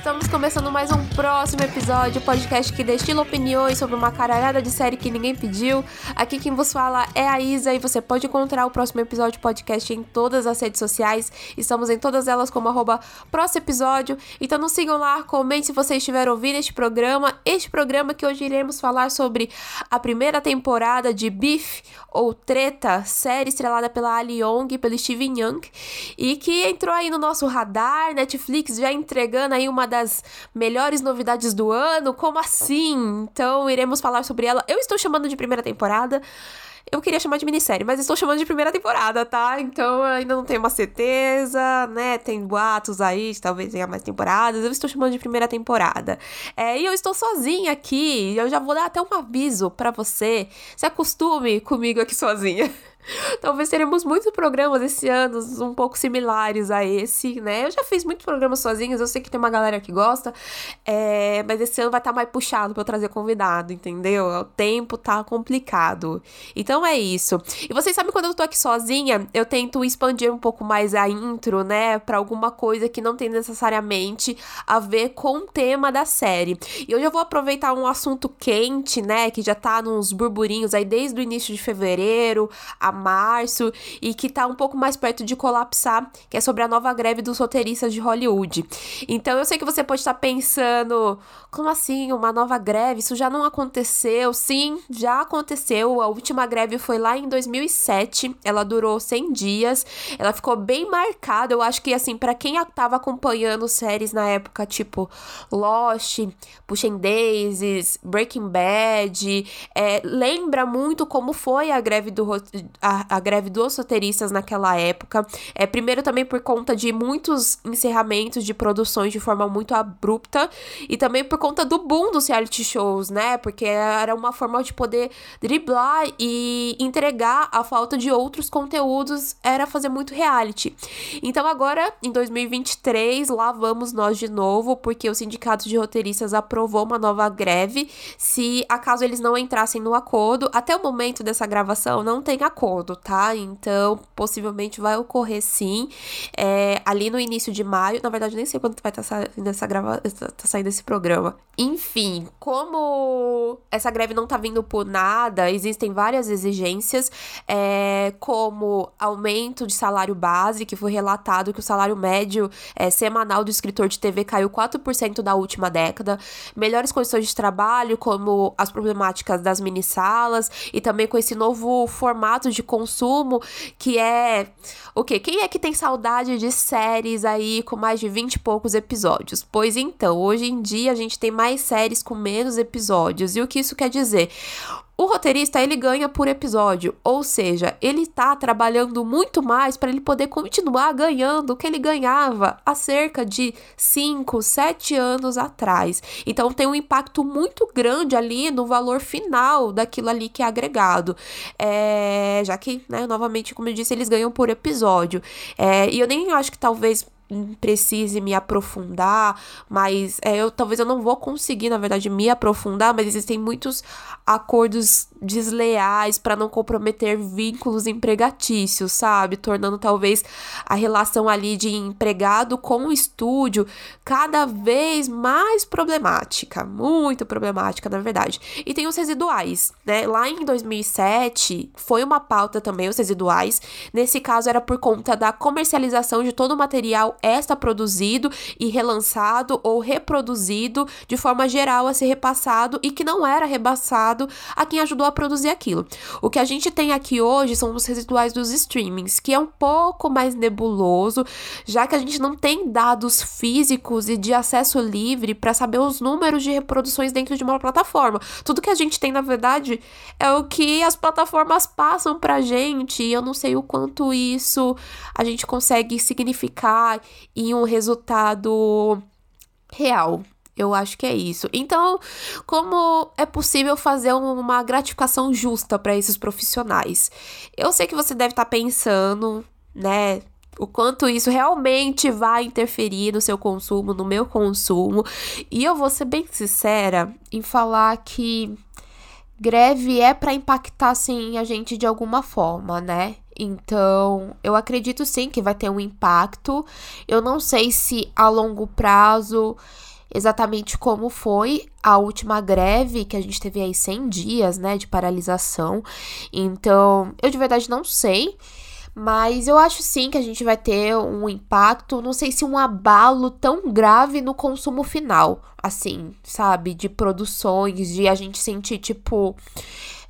Estamos começando mais um próximo episódio, podcast que destila opiniões sobre uma caralhada de série que ninguém pediu. Aqui quem vos fala é a Isa e você pode encontrar o próximo episódio podcast em todas as redes sociais. Estamos em todas elas como arroba próximo episódio. Então nos sigam lá, comente se vocês estiveram ouvindo este programa. Este programa que hoje iremos falar sobre a primeira temporada de Beef ou Treta, série estrelada pela Ali Young e pelo Steven Young e que entrou aí no nosso radar, Netflix já entregando aí uma das melhores novidades do ano? Como assim? Então, iremos falar sobre ela. Eu estou chamando de primeira temporada. Eu queria chamar de minissérie, mas estou chamando de primeira temporada, tá? Então ainda não tenho uma certeza, né? Tem boatos aí, talvez tenha mais temporadas. Eu estou chamando de primeira temporada. É, e eu estou sozinha aqui. Eu já vou dar até um aviso para você. Se acostume comigo aqui sozinha. Talvez teremos muitos programas esse ano um pouco similares a esse, né? Eu já fiz muitos programas sozinhos, eu sei que tem uma galera que gosta, é, mas esse ano vai estar tá mais puxado para trazer convidado, entendeu? O tempo tá complicado. Então é isso. E vocês sabem quando eu tô aqui sozinha, eu tento expandir um pouco mais a intro, né, para alguma coisa que não tem necessariamente a ver com o tema da série. E hoje eu vou aproveitar um assunto quente, né, que já tá nos burburinhos aí desde o início de fevereiro, a março e que tá um pouco mais perto de colapsar, que é sobre a nova greve dos roteiristas de Hollywood. Então eu sei que você pode estar pensando, como assim, uma nova greve? Isso já não aconteceu? Sim, já aconteceu. A última greve foi lá em 2007. Ela durou 100 dias. Ela ficou bem marcada. Eu acho que assim, para quem tava acompanhando séries na época, tipo Lost, Pushing Daisies, Breaking Bad, é, lembra muito como foi a greve do a, a greve dos roteiristas naquela época. É, primeiro também por conta de muitos encerramentos de produções de forma muito abrupta e também por conta do boom dos reality shows, né? Porque era uma forma de poder driblar e entregar a falta de outros conteúdos, era fazer muito reality. Então agora, em 2023, lá vamos nós de novo, porque o sindicato de roteiristas aprovou uma nova greve. Se acaso eles não entrassem no acordo, até o momento dessa gravação não tem acordo acordo, tá? Então, possivelmente vai ocorrer sim. É, ali no início de maio. Na verdade, nem sei quando vai estar tá saindo essa grava... tá saindo esse programa. Enfim, como essa greve não tá vindo por nada, existem várias exigências, é, como aumento de salário base, que foi relatado que o salário médio é, semanal do escritor de TV caiu 4% da última década, melhores condições de trabalho, como as problemáticas das mini salas e também com esse novo formato de de consumo, que é o quê? Quem é que tem saudade de séries aí com mais de 20 e poucos episódios? Pois então, hoje em dia a gente tem mais séries com menos episódios. E o que isso quer dizer? O roteirista ele ganha por episódio, ou seja, ele tá trabalhando muito mais para ele poder continuar ganhando o que ele ganhava há cerca de 5, 7 anos atrás. Então tem um impacto muito grande ali no valor final daquilo ali que é agregado. É, já que, né, novamente, como eu disse, eles ganham por episódio. É, e eu nem acho que talvez precise me aprofundar, mas é, eu talvez eu não vou conseguir, na verdade, me aprofundar, mas existem muitos acordos desleais para não comprometer vínculos empregatícios, sabe? Tornando talvez a relação ali de empregado com o estúdio cada vez mais problemática, muito problemática, na verdade. E tem os residuais, né? Lá em 2007 foi uma pauta também os residuais. Nesse caso era por conta da comercialização de todo o material extra produzido e relançado ou reproduzido de forma geral a ser repassado e que não era repassado a quem ajudou a produzir aquilo. O que a gente tem aqui hoje são os residuais dos streamings, que é um pouco mais nebuloso, já que a gente não tem dados físicos e de acesso livre para saber os números de reproduções dentro de uma plataforma. Tudo que a gente tem, na verdade, é o que as plataformas passam pra gente, e eu não sei o quanto isso a gente consegue significar em um resultado real. Eu acho que é isso. Então, como é possível fazer uma gratificação justa para esses profissionais? Eu sei que você deve estar tá pensando, né? O quanto isso realmente vai interferir no seu consumo, no meu consumo. E eu vou ser bem sincera em falar que greve é para impactar sim a gente de alguma forma, né? Então, eu acredito sim que vai ter um impacto. Eu não sei se a longo prazo exatamente como foi a última greve, que a gente teve aí 100 dias, né, de paralisação. Então, eu de verdade não sei. Mas eu acho sim que a gente vai ter um impacto, não sei se um abalo tão grave no consumo final, assim, sabe? De produções, de a gente sentir, tipo,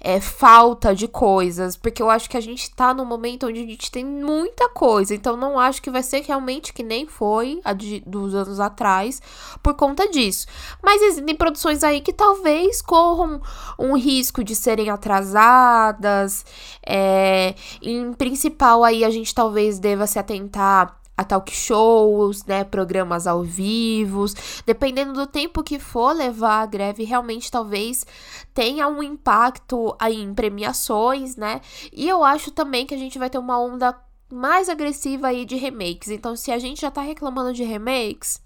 é, falta de coisas, porque eu acho que a gente tá num momento onde a gente tem muita coisa, então não acho que vai ser realmente que nem foi a de, dos anos atrás por conta disso. Mas existem produções aí que talvez corram um risco de serem atrasadas, é, em principal aí a gente talvez deva se atentar a talk shows, né, programas ao vivo, dependendo do tempo que for levar a greve, realmente talvez tenha um impacto aí em premiações, né? E eu acho também que a gente vai ter uma onda mais agressiva aí de remakes. Então, se a gente já tá reclamando de remakes,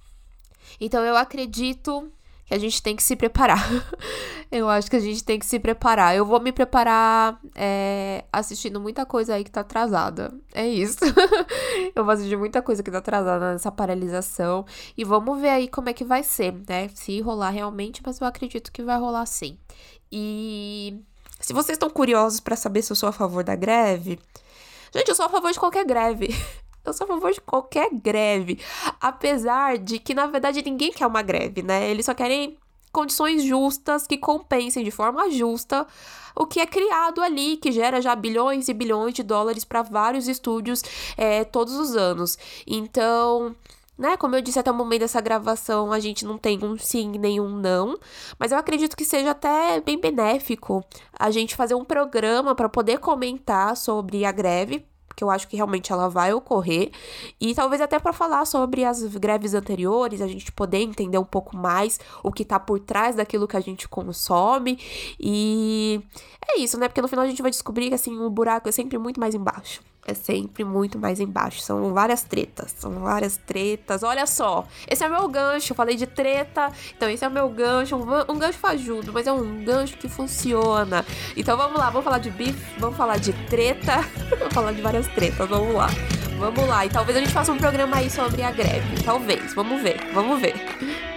então eu acredito que a gente tem que se preparar. eu acho que a gente tem que se preparar. Eu vou me preparar é, assistindo muita coisa aí que tá atrasada. É isso. eu vou assistir muita coisa que tá atrasada nessa paralisação. E vamos ver aí como é que vai ser, né? Se rolar realmente, mas eu acredito que vai rolar sim. E se vocês estão curiosos para saber se eu sou a favor da greve, gente, eu sou a favor de qualquer greve. Eu sou a favor de qualquer greve. Apesar de que, na verdade, ninguém quer uma greve, né? Eles só querem condições justas que compensem de forma justa o que é criado ali, que gera já bilhões e bilhões de dólares para vários estúdios é, todos os anos. Então. Né, como eu disse até o momento dessa gravação, a gente não tem um sim nem um não, mas eu acredito que seja até bem benéfico a gente fazer um programa para poder comentar sobre a greve, porque eu acho que realmente ela vai ocorrer. E talvez até para falar sobre as greves anteriores, a gente poder entender um pouco mais o que tá por trás daquilo que a gente consome. E é isso, né? Porque no final a gente vai descobrir que assim, o buraco é sempre muito mais embaixo é sempre muito mais embaixo. São várias tretas, são várias tretas. Olha só, esse é o meu gancho. Eu falei de treta, então esse é o meu gancho. Um, um gancho fajudo, mas é um gancho que funciona. Então vamos lá, vamos falar de bife, vamos falar de treta, vamos falar de várias tretas, vamos lá. Vamos lá, e talvez a gente faça um programa aí sobre a greve. Talvez, vamos ver, vamos ver.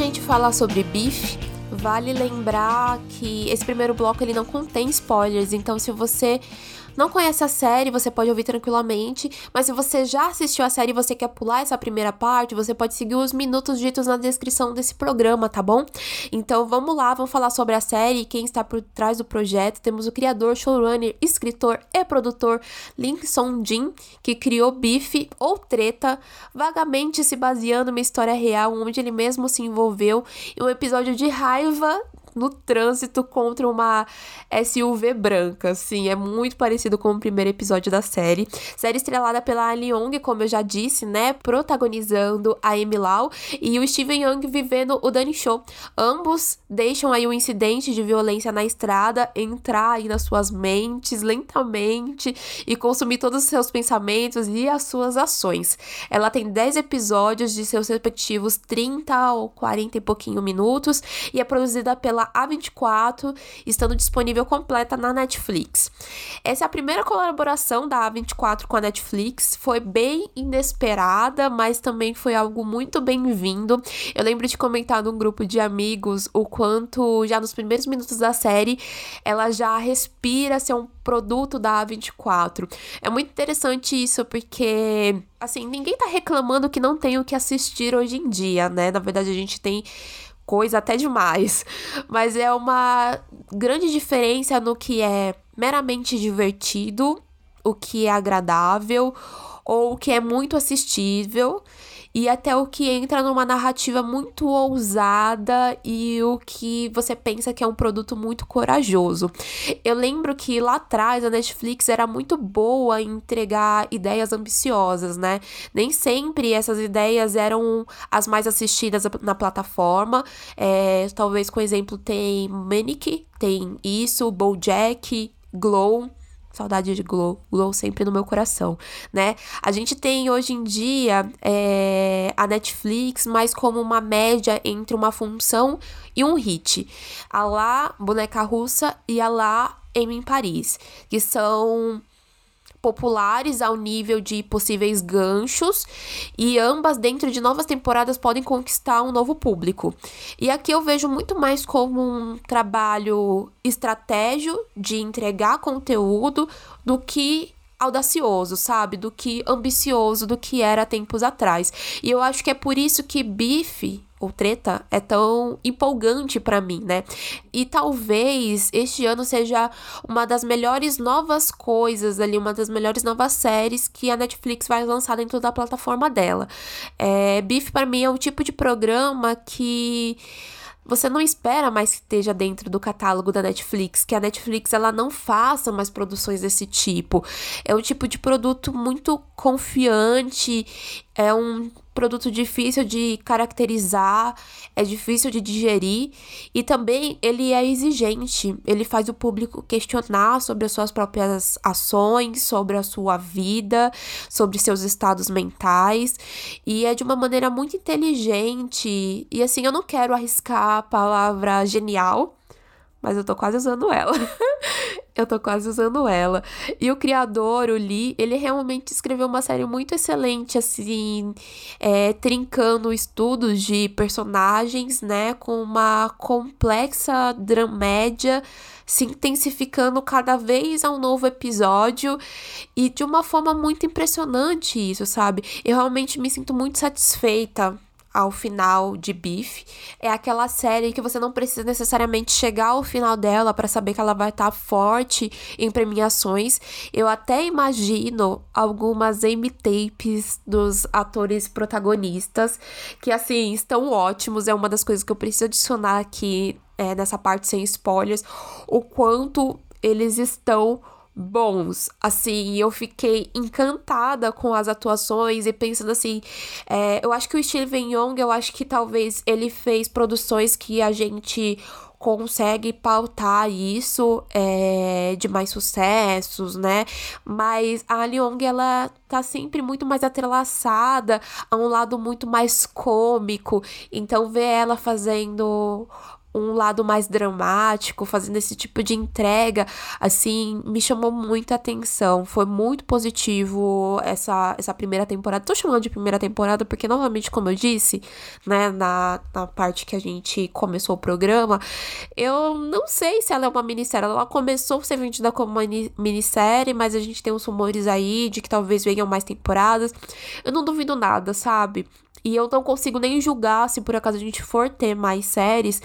Gente falar sobre Beef, vale lembrar que esse primeiro bloco ele não contém spoilers, então se você não conhece a série, você pode ouvir tranquilamente, mas se você já assistiu a série e você quer pular essa primeira parte, você pode seguir os minutos ditos na descrição desse programa, tá bom? Então vamos lá, vamos falar sobre a série, quem está por trás do projeto. Temos o criador, showrunner, escritor e produtor Lin Song Jin, que criou Biff ou Treta, vagamente se baseando numa história real onde ele mesmo se envolveu em um episódio de raiva no trânsito contra uma SUV branca. Sim, é muito parecido com o primeiro episódio da série. Série estrelada pela Ali Young, como eu já disse, né? Protagonizando a Amy Lau e o Steven Young vivendo o Danny Show. Ambos deixam aí o um incidente de violência na estrada entrar aí nas suas mentes lentamente e consumir todos os seus pensamentos e as suas ações. Ela tem 10 episódios de seus respectivos 30 ou 40 e pouquinho minutos e é produzida pela pela A24, estando disponível completa na Netflix. Essa é a primeira colaboração da A24 com a Netflix, foi bem inesperada, mas também foi algo muito bem-vindo. Eu lembro de comentar num grupo de amigos o quanto já nos primeiros minutos da série ela já respira ser um produto da A24. É muito interessante isso porque assim, ninguém tá reclamando que não tem o que assistir hoje em dia, né? Na verdade, a gente tem coisa até demais. Mas é uma grande diferença no que é meramente divertido, o que é agradável ou o que é muito assistível e até o que entra numa narrativa muito ousada e o que você pensa que é um produto muito corajoso. Eu lembro que lá atrás a Netflix era muito boa em entregar ideias ambiciosas, né? Nem sempre essas ideias eram as mais assistidas na plataforma. É, talvez com exemplo tem Manic, tem isso, BoJack, Glow Saudade de Glow, Glow sempre no meu coração, né? A gente tem hoje em dia é, a Netflix mais como uma média entre uma função e um hit. A lá Boneca Russa e a lá Amy em Paris, que são populares ao nível de possíveis ganchos e ambas dentro de novas temporadas podem conquistar um novo público. E aqui eu vejo muito mais como um trabalho estratégico de entregar conteúdo do que audacioso, sabe? Do que ambicioso do que era tempos atrás. E eu acho que é por isso que Bife ou treta é tão empolgante para mim, né? E talvez este ano seja uma das melhores novas coisas ali, uma das melhores novas séries que a Netflix vai lançar dentro da plataforma dela. É, Beef para mim é o tipo de programa que você não espera mais que esteja dentro do catálogo da Netflix, que a Netflix ela não faça mais produções desse tipo. É um tipo de produto muito confiante, é um produto difícil de caracterizar, é difícil de digerir e também ele é exigente. Ele faz o público questionar sobre as suas próprias ações, sobre a sua vida, sobre seus estados mentais e é de uma maneira muito inteligente. E assim, eu não quero arriscar a palavra genial, mas eu tô quase usando ela. eu tô quase usando ela. E o criador, o Lee, ele realmente escreveu uma série muito excelente, assim, é, trincando estudos de personagens, né, com uma complexa dramédia se intensificando cada vez a um novo episódio e de uma forma muito impressionante isso, sabe? Eu realmente me sinto muito satisfeita ao final de Beef. É aquela série que você não precisa necessariamente chegar ao final dela para saber que ela vai estar tá forte em premiações. Eu até imagino algumas M-tapes dos atores protagonistas que assim estão ótimos. É uma das coisas que eu preciso adicionar aqui é, nessa parte sem spoilers, o quanto eles estão bons. Assim, eu fiquei encantada com as atuações e pensando assim, é, eu acho que o Steven Young, eu acho que talvez ele fez produções que a gente consegue pautar isso é, de mais sucessos, né? Mas a Leong, ela tá sempre muito mais atrelaçada a um lado muito mais cômico. Então, ver ela fazendo um lado mais dramático, fazendo esse tipo de entrega, assim, me chamou muita atenção. Foi muito positivo essa, essa primeira temporada. Tô chamando de primeira temporada porque, novamente, como eu disse, né, na, na parte que a gente começou o programa, eu não sei se ela é uma minissérie. Ela começou a ser vendida como uma minissérie, mas a gente tem uns rumores aí de que talvez venham mais temporadas. Eu não duvido nada, sabe? E eu não consigo nem julgar se por acaso a gente for ter mais séries,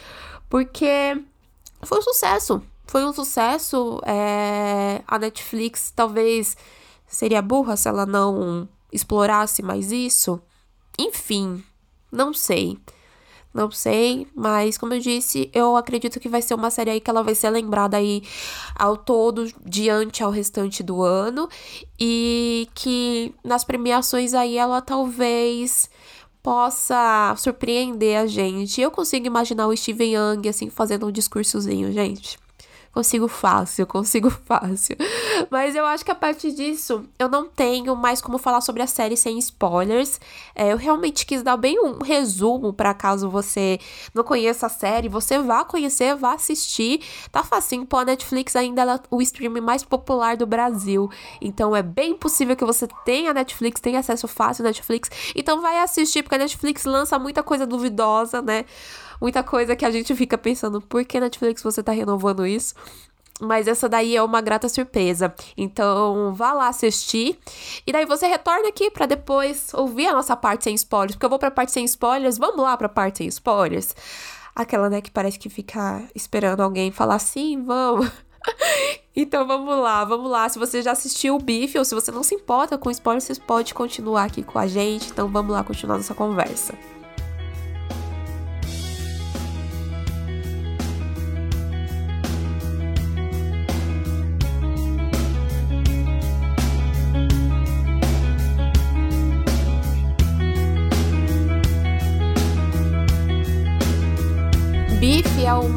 porque foi um sucesso. Foi um sucesso. É... A Netflix talvez seria burra se ela não explorasse mais isso. Enfim, não sei. Não sei, mas como eu disse, eu acredito que vai ser uma série aí que ela vai ser lembrada aí ao todo, diante ao restante do ano. E que nas premiações aí ela talvez possa surpreender a gente. Eu consigo imaginar o Steven Young, assim, fazendo um discursozinho, gente. Consigo fácil, consigo fácil. Mas eu acho que a partir disso, eu não tenho mais como falar sobre a série sem spoilers. É, eu realmente quis dar bem um resumo para caso você não conheça a série, você vá conhecer, vá assistir. Tá facinho, pô, a Netflix ainda é o streaming mais popular do Brasil. Então é bem possível que você tenha Netflix, tenha acesso fácil à Netflix. Então vai assistir, porque a Netflix lança muita coisa duvidosa, né? Muita coisa que a gente fica pensando, por que Netflix você tá renovando isso? Mas essa daí é uma grata surpresa. Então, vá lá assistir. E daí você retorna aqui para depois ouvir a nossa parte sem spoilers. Porque eu vou pra parte sem spoilers. Vamos lá pra parte sem spoilers. Aquela, né, que parece que fica esperando alguém falar sim, vamos. então vamos lá, vamos lá. Se você já assistiu o Bife ou se você não se importa com spoilers, você pode continuar aqui com a gente. Então vamos lá continuar nossa conversa.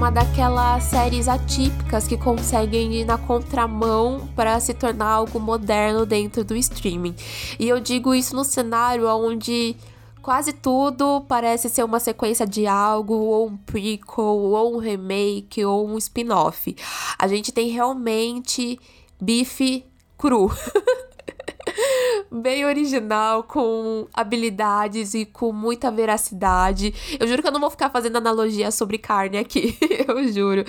Uma daquelas séries atípicas que conseguem ir na contramão para se tornar algo moderno dentro do streaming. E eu digo isso no cenário onde quase tudo parece ser uma sequência de algo, ou um prequel, ou um remake, ou um spin-off. A gente tem realmente bife cru. bem original, com habilidades e com muita veracidade. Eu juro que eu não vou ficar fazendo analogia sobre carne aqui, eu juro.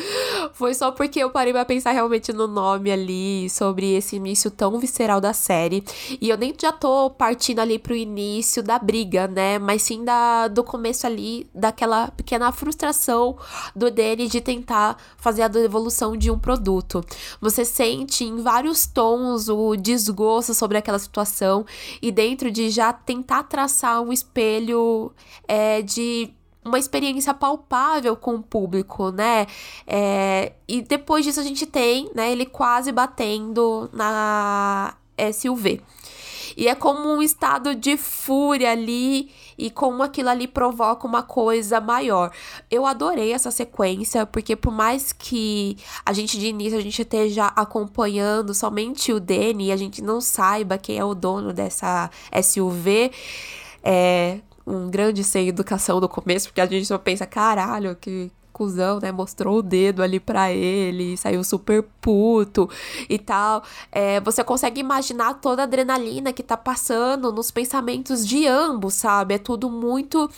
Foi só porque eu parei pra pensar realmente no nome ali, sobre esse início tão visceral da série. E eu nem já tô partindo ali pro início da briga, né? Mas sim da, do começo ali, daquela pequena frustração do Danny de tentar fazer a devolução de um produto. Você sente em vários tons o desgosto sobre aquela situação e dentro de já tentar traçar um espelho é, de uma experiência palpável com o público, né? É, e depois disso a gente tem, né, ele quase batendo na SUV. E é como um estado de fúria ali e como aquilo ali provoca uma coisa maior. Eu adorei essa sequência, porque por mais que a gente de início a gente esteja acompanhando somente o Danny e a gente não saiba quem é o dono dessa SUV, é um grande sem educação no começo, porque a gente só pensa, caralho, que, cuzão, né? Mostrou o dedo ali para ele, saiu super puto e tal. É, você consegue imaginar toda a adrenalina que tá passando nos pensamentos de ambos, sabe? É tudo muito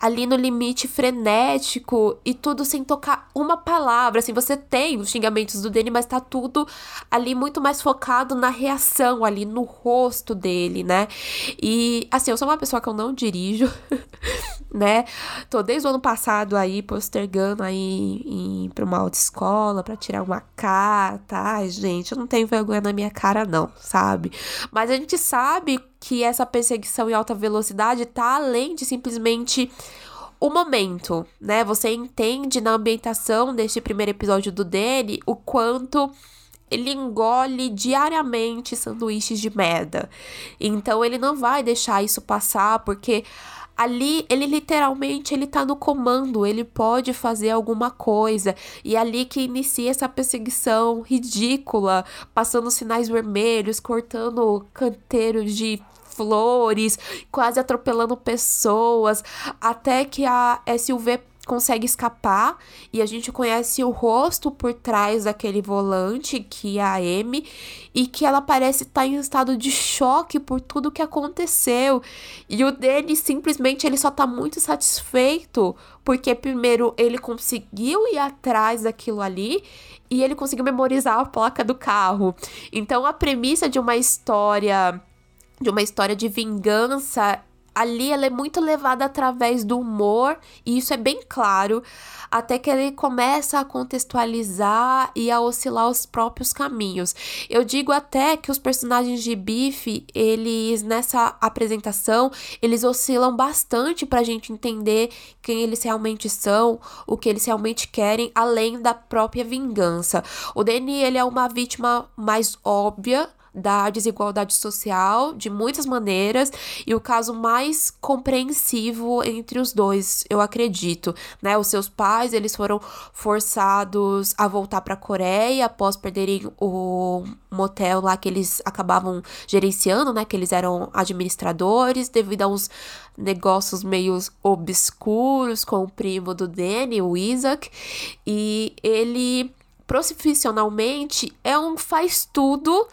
ali no limite frenético e tudo sem tocar uma palavra. Assim, você tem os xingamentos do Danny, mas tá tudo ali muito mais focado na reação ali no rosto dele, né? E assim, eu sou uma pessoa que eu não dirijo, né? Tô desde o ano passado aí postergando aí ir pra uma autoescola para tirar uma carta. Ai, gente, eu não tenho vergonha na minha cara não, sabe? Mas a gente sabe que essa perseguição em alta velocidade tá além de simplesmente o momento, né? Você entende na ambientação deste primeiro episódio do Danny o quanto ele engole diariamente sanduíches de merda. Então ele não vai deixar isso passar porque ali ele literalmente ele tá no comando, ele pode fazer alguma coisa. E é ali que inicia essa perseguição ridícula, passando sinais vermelhos, cortando canteiros de flores, quase atropelando pessoas, até que a SUV consegue escapar e a gente conhece o rosto por trás daquele volante, que é a M, e que ela parece estar tá em estado de choque por tudo que aconteceu. E o Danny simplesmente ele só tá muito satisfeito porque primeiro ele conseguiu ir atrás daquilo ali e ele conseguiu memorizar a placa do carro. Então a premissa de uma história de uma história de vingança ali ela é muito levada através do humor, e isso é bem claro, até que ele começa a contextualizar e a oscilar os próprios caminhos. Eu digo até que os personagens de Biff, eles nessa apresentação, eles oscilam bastante pra gente entender quem eles realmente são, o que eles realmente querem, além da própria vingança. O Danny, ele é uma vítima mais óbvia da desigualdade social de muitas maneiras e o caso mais compreensivo entre os dois, eu acredito, né? Os seus pais, eles foram forçados a voltar para a Coreia após perderem o motel lá que eles acabavam gerenciando, né? Que eles eram administradores devido a uns negócios meio obscuros com o primo do Danny, o Isaac, e ele profissionalmente é um faz tudo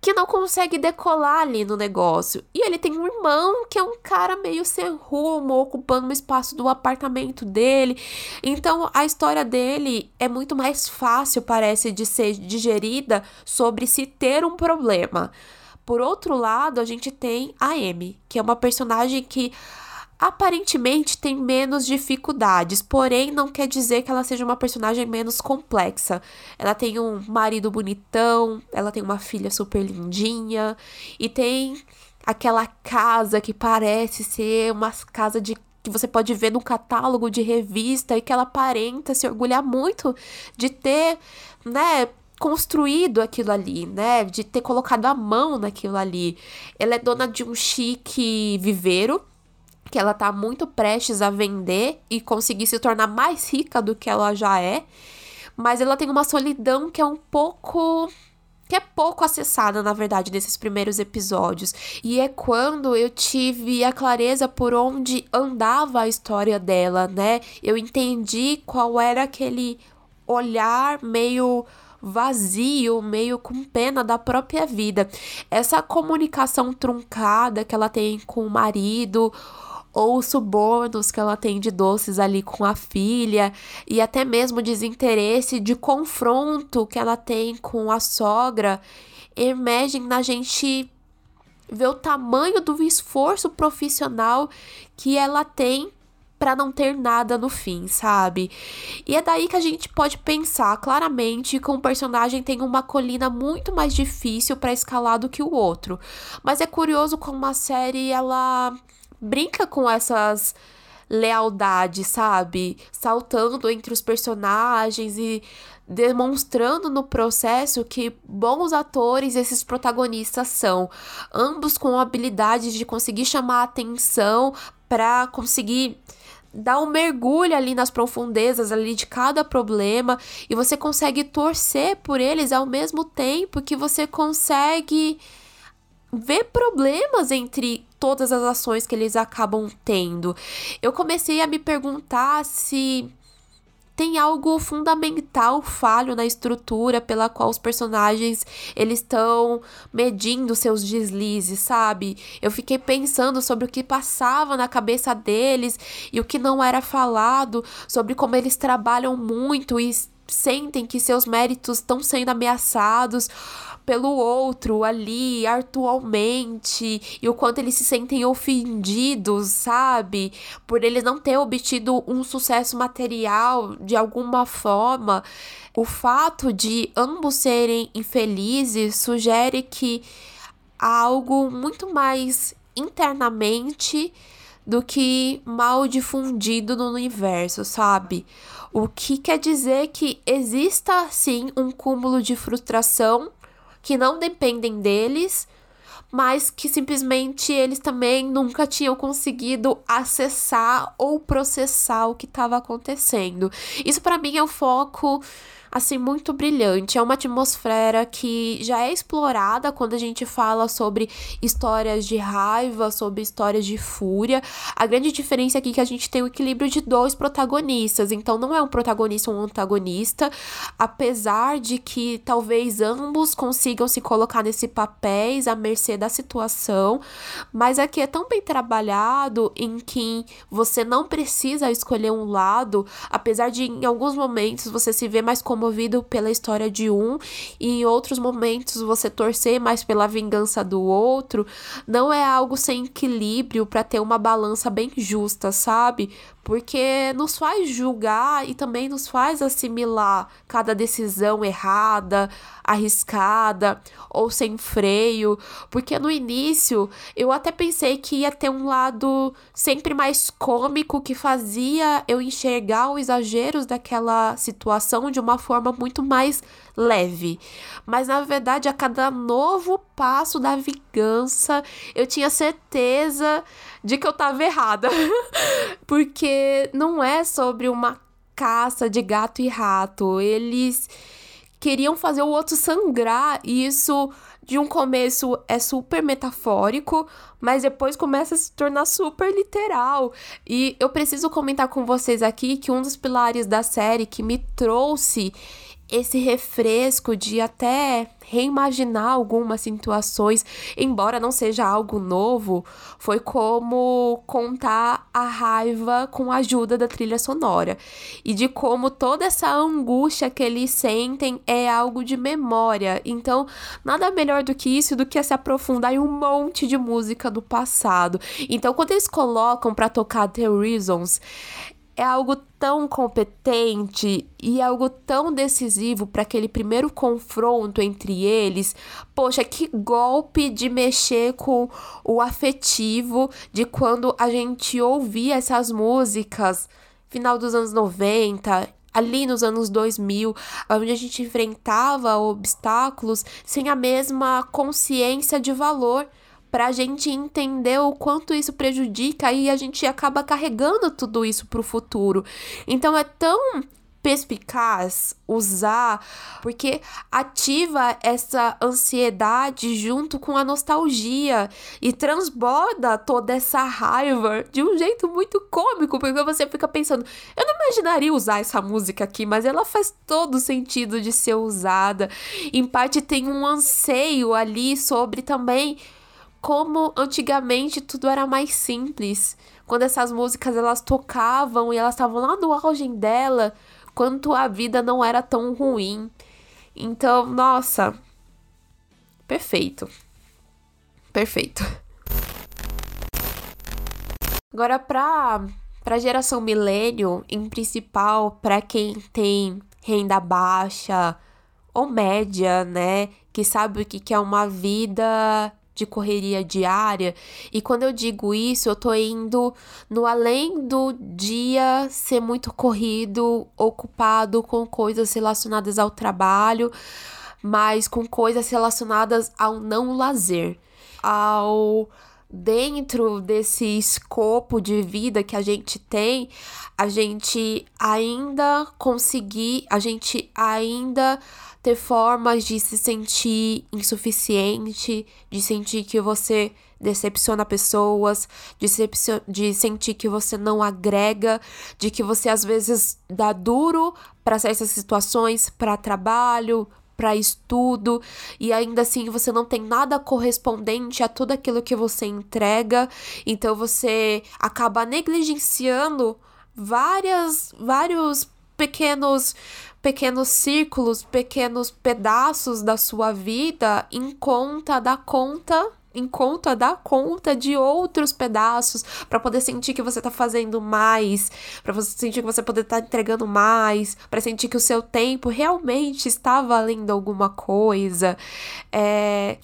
que não consegue decolar ali no negócio. E ele tem um irmão que é um cara meio sem rumo, ocupando um espaço do apartamento dele. Então a história dele é muito mais fácil, parece, de ser digerida sobre se ter um problema. Por outro lado, a gente tem a Amy, que é uma personagem que aparentemente tem menos dificuldades, porém não quer dizer que ela seja uma personagem menos complexa. Ela tem um marido bonitão, ela tem uma filha super lindinha e tem aquela casa que parece ser uma casa de que você pode ver no catálogo de revista e que ela aparenta se orgulhar muito de ter, né, construído aquilo ali, né? De ter colocado a mão naquilo ali. Ela é dona de um chique viveiro que ela tá muito prestes a vender e conseguir se tornar mais rica do que ela já é, mas ela tem uma solidão que é um pouco que é pouco acessada, na verdade, nesses primeiros episódios. E é quando eu tive a clareza por onde andava a história dela, né? Eu entendi qual era aquele olhar meio vazio, meio com pena da própria vida. Essa comunicação truncada que ela tem com o marido, ou subornos que ela tem de doces ali com a filha, e até mesmo desinteresse de confronto que ela tem com a sogra, emergem na gente ver o tamanho do esforço profissional que ela tem para não ter nada no fim, sabe? E é daí que a gente pode pensar claramente que um personagem tem uma colina muito mais difícil para escalar do que o outro. Mas é curioso como a série ela brinca com essas lealdades, sabe? Saltando entre os personagens e demonstrando no processo que bons atores esses protagonistas são, ambos com habilidades de conseguir chamar atenção para conseguir dar um mergulho ali nas profundezas ali de cada problema e você consegue torcer por eles ao mesmo tempo que você consegue ver problemas entre todas as ações que eles acabam tendo. Eu comecei a me perguntar se tem algo fundamental falho na estrutura pela qual os personagens eles estão medindo seus deslizes, sabe? Eu fiquei pensando sobre o que passava na cabeça deles e o que não era falado, sobre como eles trabalham muito e sentem que seus méritos estão sendo ameaçados pelo outro ali atualmente e o quanto eles se sentem ofendidos, sabe? Por eles não ter obtido um sucesso material de alguma forma. O fato de ambos serem infelizes sugere que há algo muito mais internamente do que mal difundido no universo, sabe? O que quer dizer que exista sim um cúmulo de frustração que não dependem deles, mas que simplesmente eles também nunca tinham conseguido acessar ou processar o que estava acontecendo. Isso para mim é o foco assim, muito brilhante. É uma atmosfera que já é explorada quando a gente fala sobre histórias de raiva, sobre histórias de fúria. A grande diferença aqui é que a gente tem o equilíbrio de dois protagonistas. Então, não é um protagonista ou um antagonista, apesar de que talvez ambos consigam se colocar nesse papéis à mercê da situação. Mas aqui é tão bem trabalhado em que você não precisa escolher um lado, apesar de em alguns momentos você se vê mais como comovido pela história de um e em outros momentos você torcer mais pela vingança do outro, não é algo sem equilíbrio para ter uma balança bem justa, sabe? Porque nos faz julgar e também nos faz assimilar cada decisão errada, arriscada ou sem freio, porque no início eu até pensei que ia ter um lado sempre mais cômico que fazia eu enxergar os exageros daquela situação de uma forma muito mais leve. Mas na verdade, a cada novo passo da vingança, eu tinha certeza de que eu tava errada. Porque não é sobre uma caça de gato e rato. Eles queriam fazer o outro sangrar e isso de um começo é super metafórico, mas depois começa a se tornar super literal. E eu preciso comentar com vocês aqui que um dos pilares da série que me trouxe esse refresco de até reimaginar algumas situações, embora não seja algo novo, foi como contar a raiva com a ajuda da trilha sonora e de como toda essa angústia que eles sentem é algo de memória. Então, nada melhor do que isso do que se aprofundar em um monte de música do passado. Então, quando eles colocam para tocar The Reasons, é algo tão competente e algo tão decisivo para aquele primeiro confronto entre eles. Poxa, que golpe de mexer com o afetivo de quando a gente ouvia essas músicas final dos anos 90, ali nos anos 2000, onde a gente enfrentava obstáculos sem a mesma consciência de valor pra gente entender o quanto isso prejudica e a gente acaba carregando tudo isso pro futuro. Então é tão perspicaz usar, porque ativa essa ansiedade junto com a nostalgia e transborda toda essa raiva de um jeito muito cômico, porque você fica pensando, eu não imaginaria usar essa música aqui, mas ela faz todo sentido de ser usada. Em parte tem um anseio ali sobre também como antigamente tudo era mais simples. Quando essas músicas elas tocavam e elas estavam lá no auge dela, quanto a vida não era tão ruim. Então, nossa, perfeito. Perfeito. Agora para para geração milênio, em principal para quem tem renda baixa ou média, né, que sabe o que é uma vida de correria diária. E quando eu digo isso, eu tô indo no além do dia ser muito corrido, ocupado com coisas relacionadas ao trabalho, mas com coisas relacionadas ao não lazer, ao dentro desse escopo de vida que a gente tem, a gente ainda conseguir, a gente ainda ter formas de se sentir insuficiente, de sentir que você decepciona pessoas, de, de sentir que você não agrega, de que você às vezes dá duro para certas situações, para trabalho, para estudo e ainda assim você não tem nada correspondente a tudo aquilo que você entrega, então você acaba negligenciando várias vários pequenos pequenos círculos, pequenos pedaços da sua vida em conta da conta em conta da conta de outros pedaços para poder sentir que você tá fazendo mais, para você sentir que você poder estar tá entregando mais, para sentir que o seu tempo realmente está valendo alguma coisa. É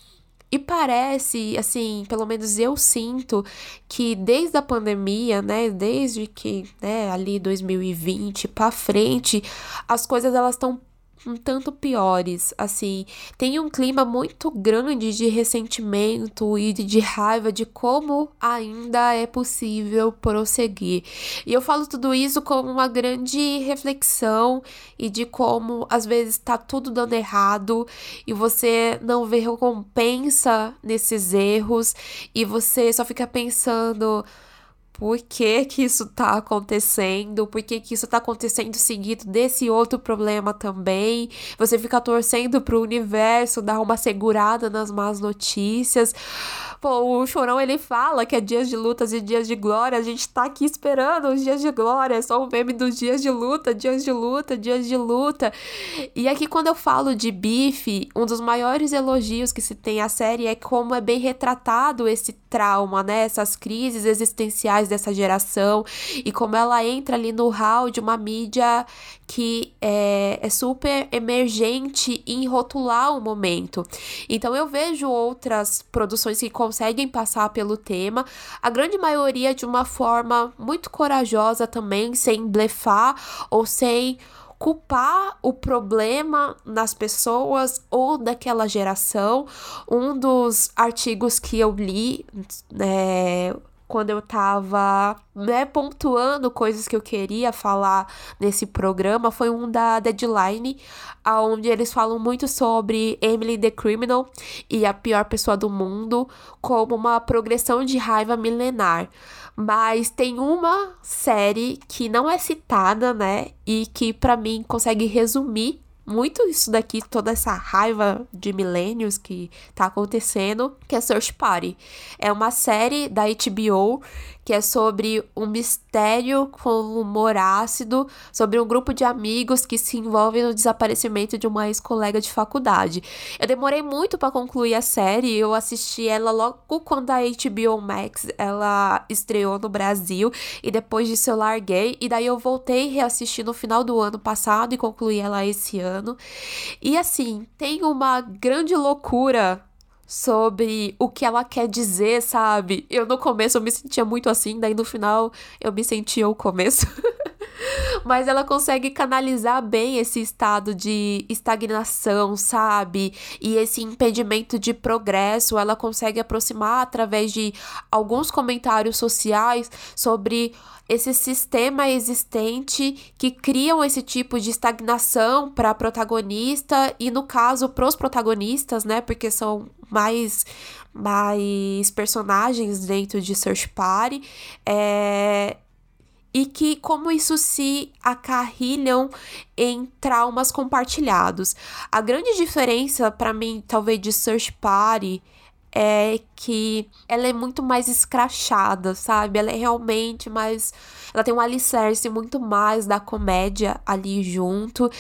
e parece, assim, pelo menos eu sinto que desde a pandemia, né, desde que, né, ali 2020 para frente, as coisas elas estão um tanto piores, assim. Tem um clima muito grande de ressentimento e de raiva de como ainda é possível prosseguir. E eu falo tudo isso como uma grande reflexão e de como às vezes tá tudo dando errado e você não vê recompensa nesses erros e você só fica pensando por que que isso tá acontecendo, por que que isso tá acontecendo seguido desse outro problema também. Você fica torcendo pro universo dar uma segurada nas más notícias. Pô, o Chorão ele fala que é dias de lutas e dias de glória. A gente tá aqui esperando os dias de glória. É só o meme dos dias de luta, dias de luta, dias de luta. E aqui quando eu falo de bife, um dos maiores elogios que se tem à série é como é bem retratado esse trauma, né? Essas crises existenciais dessa geração e como ela entra ali no hall de uma mídia que é, é super emergente em rotular o momento. Então eu vejo outras produções que conseguem passar pelo tema, a grande maioria de uma forma muito corajosa também, sem blefar ou sem culpar o problema nas pessoas ou daquela geração. Um dos artigos que eu li, né, quando eu tava, né, pontuando coisas que eu queria falar nesse programa, foi um da Deadline, onde eles falam muito sobre Emily the Criminal e a pior pessoa do mundo como uma progressão de raiva milenar. Mas tem uma série que não é citada, né, e que para mim consegue resumir muito isso daqui, toda essa raiva de milênios que tá acontecendo, que é Search Party. É uma série da HBO que é sobre um mistério com humor ácido, sobre um grupo de amigos que se envolvem no desaparecimento de uma ex-colega de faculdade. Eu demorei muito para concluir a série, eu assisti ela logo quando a HBO Max ela estreou no Brasil e depois disso eu larguei e daí eu voltei e reassisti no final do ano passado e concluí ela esse ano. E assim, tem uma grande loucura sobre o que ela quer dizer, sabe? Eu no começo eu me sentia muito assim, daí no final eu me sentia o começo. Mas ela consegue canalizar bem esse estado de estagnação, sabe? E esse impedimento de progresso. Ela consegue aproximar através de alguns comentários sociais sobre esse sistema existente que criam esse tipo de estagnação para protagonista e no caso para os protagonistas, né? Porque são mais mais personagens dentro de Search Party. É, e que como isso se acarrilham em traumas compartilhados. A grande diferença para mim, talvez de Search Party é que ela é muito mais escrachada, sabe? Ela é realmente mais. Ela tem um alicerce muito mais da comédia ali junto.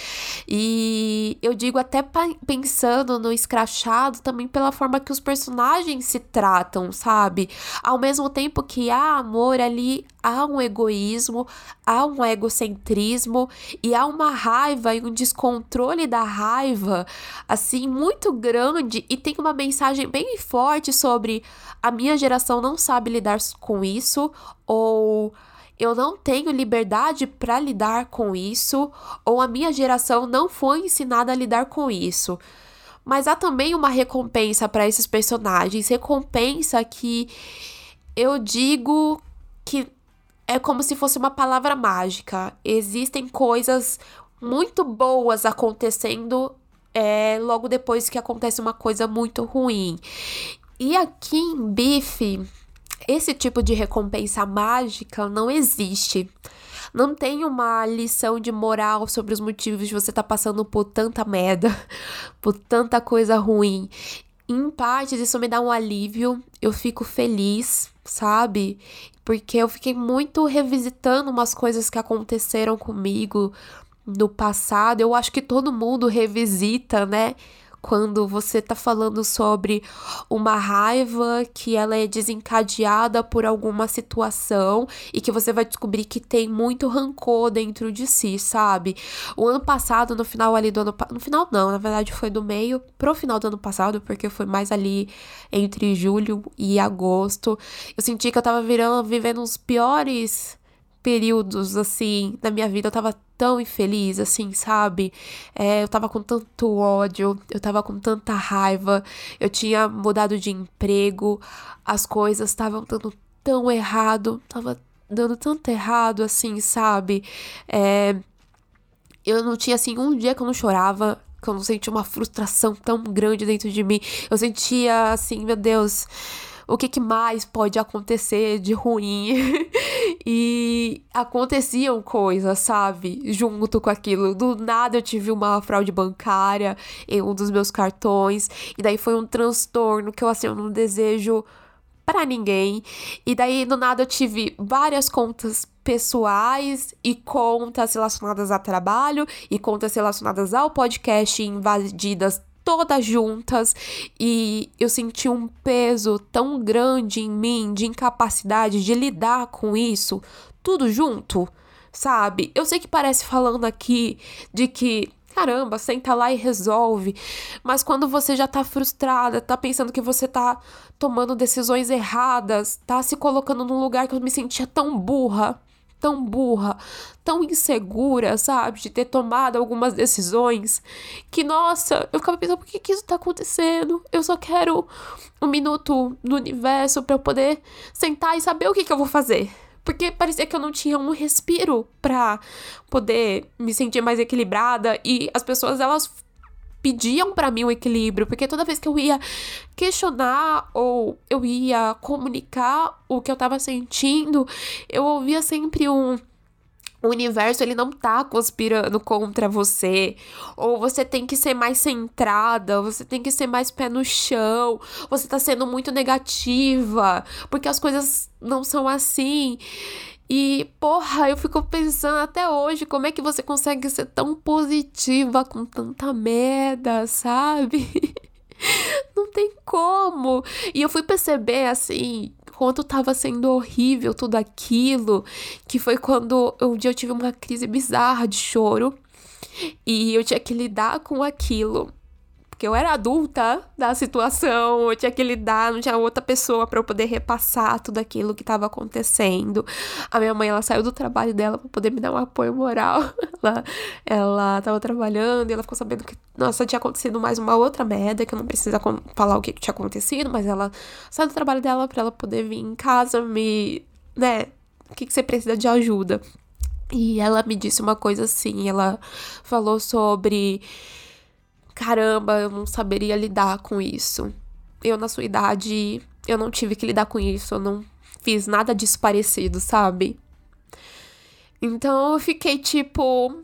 E eu digo até pensando no escrachado também pela forma que os personagens se tratam, sabe? Ao mesmo tempo que há amor ali, há um egoísmo, há um egocentrismo e há uma raiva e um descontrole da raiva, assim, muito grande. E tem uma mensagem bem forte sobre a minha geração não sabe lidar com isso, ou eu não tenho liberdade para lidar com isso, ou a minha geração não foi ensinada a lidar com isso. Mas há também uma recompensa para esses personagens, recompensa que eu digo que é como se fosse uma palavra mágica. Existem coisas muito boas acontecendo é, logo depois que acontece uma coisa muito ruim. E aqui em Bife, esse tipo de recompensa mágica não existe. Não tem uma lição de moral sobre os motivos de você estar tá passando por tanta merda, por tanta coisa ruim. Em partes, isso me dá um alívio, eu fico feliz, sabe? Porque eu fiquei muito revisitando umas coisas que aconteceram comigo no passado. Eu acho que todo mundo revisita, né? Quando você tá falando sobre uma raiva que ela é desencadeada por alguma situação e que você vai descobrir que tem muito rancor dentro de si, sabe? O ano passado, no final ali do ano no final não, na verdade foi do meio pro final do ano passado, porque foi mais ali entre julho e agosto. Eu senti que eu tava virando, vivendo os piores períodos, assim, da minha vida, eu tava tão infeliz, assim, sabe? É, eu tava com tanto ódio, eu tava com tanta raiva, eu tinha mudado de emprego, as coisas estavam dando tão errado, tava dando tanto errado, assim, sabe? É, eu não tinha, assim, um dia que eu não chorava, que eu não sentia uma frustração tão grande dentro de mim. Eu sentia, assim, meu Deus o que, que mais pode acontecer de ruim. e aconteciam coisas, sabe? Junto com aquilo. Do nada eu tive uma fraude bancária em um dos meus cartões. E daí foi um transtorno que eu, assim, eu não desejo para ninguém. E daí, do nada, eu tive várias contas pessoais e contas relacionadas a trabalho e contas relacionadas ao podcast invadidas todas juntas e eu senti um peso tão grande em mim de incapacidade de lidar com isso, tudo junto, sabe? Eu sei que parece falando aqui de que caramba, senta lá e resolve. Mas quando você já tá frustrada, tá pensando que você tá tomando decisões erradas, tá se colocando num lugar que eu me sentia tão burra, tão burra, tão insegura, sabe, de ter tomado algumas decisões, que nossa, eu ficava pensando, por que, que isso tá acontecendo? Eu só quero um minuto no universo para eu poder sentar e saber o que, que eu vou fazer. Porque parecia que eu não tinha um respiro pra poder me sentir mais equilibrada e as pessoas elas pediam para mim o equilíbrio, porque toda vez que eu ia questionar ou eu ia comunicar o que eu tava sentindo, eu ouvia sempre um o universo ele não tá conspirando contra você, ou você tem que ser mais centrada, você tem que ser mais pé no chão, você tá sendo muito negativa, porque as coisas não são assim. E, porra, eu fico pensando até hoje como é que você consegue ser tão positiva com tanta merda, sabe? Não tem como. E eu fui perceber, assim, quanto tava sendo horrível tudo aquilo, que foi quando um dia eu tive uma crise bizarra de choro e eu tinha que lidar com aquilo. Porque eu era adulta da situação, eu tinha que lidar, não tinha outra pessoa para eu poder repassar tudo aquilo que estava acontecendo. A minha mãe, ela saiu do trabalho dela para poder me dar um apoio moral. ela, ela tava trabalhando e ela ficou sabendo que, nossa, tinha acontecido mais uma outra merda, que eu não precisa falar o que, que tinha acontecido, mas ela saiu do trabalho dela para ela poder vir em casa me, né, o que, que você precisa de ajuda? E ela me disse uma coisa assim, ela falou sobre caramba, eu não saberia lidar com isso. Eu na sua idade, eu não tive que lidar com isso, eu não fiz nada disso parecido, sabe? Então eu fiquei tipo,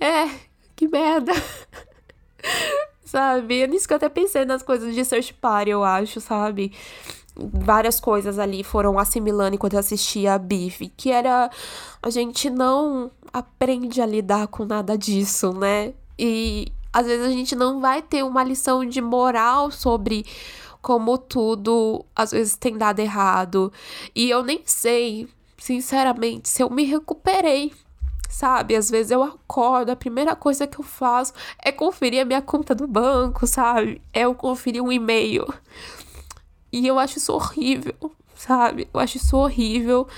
é, que merda. sabe? É nisso que eu até pensei nas coisas de search party, eu acho, sabe? várias coisas ali foram assimilando enquanto eu assistia a Biff, que era a gente não aprende a lidar com nada disso, né? E às vezes a gente não vai ter uma lição de moral sobre como tudo às vezes tem dado errado. E eu nem sei, sinceramente, se eu me recuperei. Sabe, às vezes eu acordo, a primeira coisa que eu faço é conferir a minha conta do banco, sabe? É eu conferir um e-mail. E eu acho isso horrível, sabe? Eu acho isso horrível,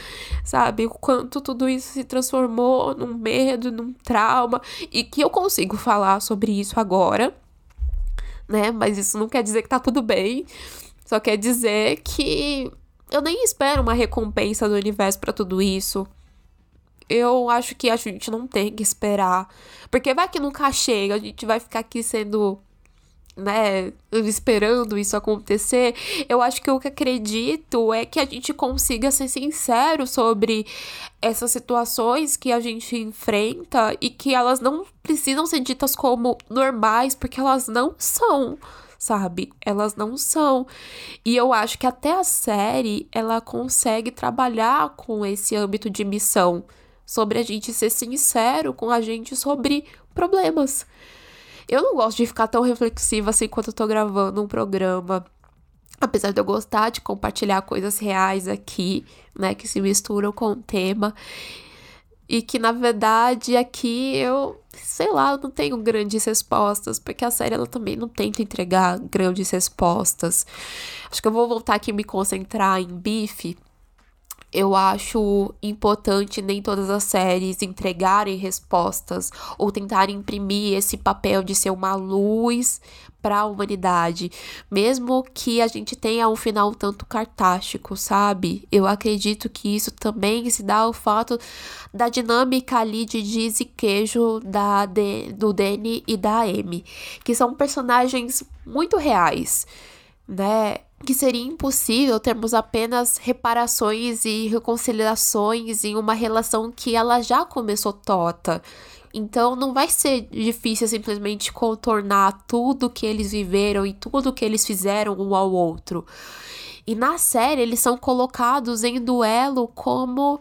sabe? O quanto tudo isso se transformou num medo, num trauma. E que eu consigo falar sobre isso agora, né? Mas isso não quer dizer que tá tudo bem. Só quer dizer que eu nem espero uma recompensa do universo para tudo isso. Eu acho que a gente não tem que esperar. Porque vai que nunca chega, a gente vai ficar aqui sendo né, esperando isso acontecer, eu acho que o que acredito é que a gente consiga ser sincero sobre essas situações que a gente enfrenta e que elas não precisam ser ditas como normais, porque elas não são, sabe? Elas não são. E eu acho que até a série ela consegue trabalhar com esse âmbito de missão, sobre a gente ser sincero com a gente sobre problemas. Eu não gosto de ficar tão reflexiva assim enquanto eu tô gravando um programa. Apesar de eu gostar de compartilhar coisas reais aqui, né, que se misturam com o tema. E que na verdade aqui eu, sei lá, eu não tenho grandes respostas, porque a série ela também não tenta entregar grandes respostas. Acho que eu vou voltar aqui me concentrar em bife eu acho importante nem todas as séries entregarem respostas ou tentarem imprimir esse papel de ser uma luz para a humanidade, mesmo que a gente tenha um final um tanto cartástico, sabe? Eu acredito que isso também se dá ao fato da dinâmica ali de Diz e Queijo da, de, do Danny e da Amy, que são personagens muito reais, né? Que seria impossível termos apenas reparações e reconciliações em uma relação que ela já começou torta. Então não vai ser difícil simplesmente contornar tudo que eles viveram e tudo que eles fizeram um ao outro. E na série eles são colocados em duelo como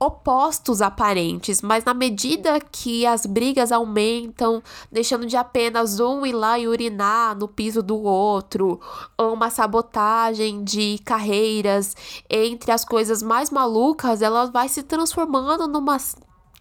opostos aparentes, mas na medida que as brigas aumentam, deixando de apenas um ir lá e urinar no piso do outro, ou uma sabotagem de carreiras entre as coisas mais malucas, ela vai se transformando numa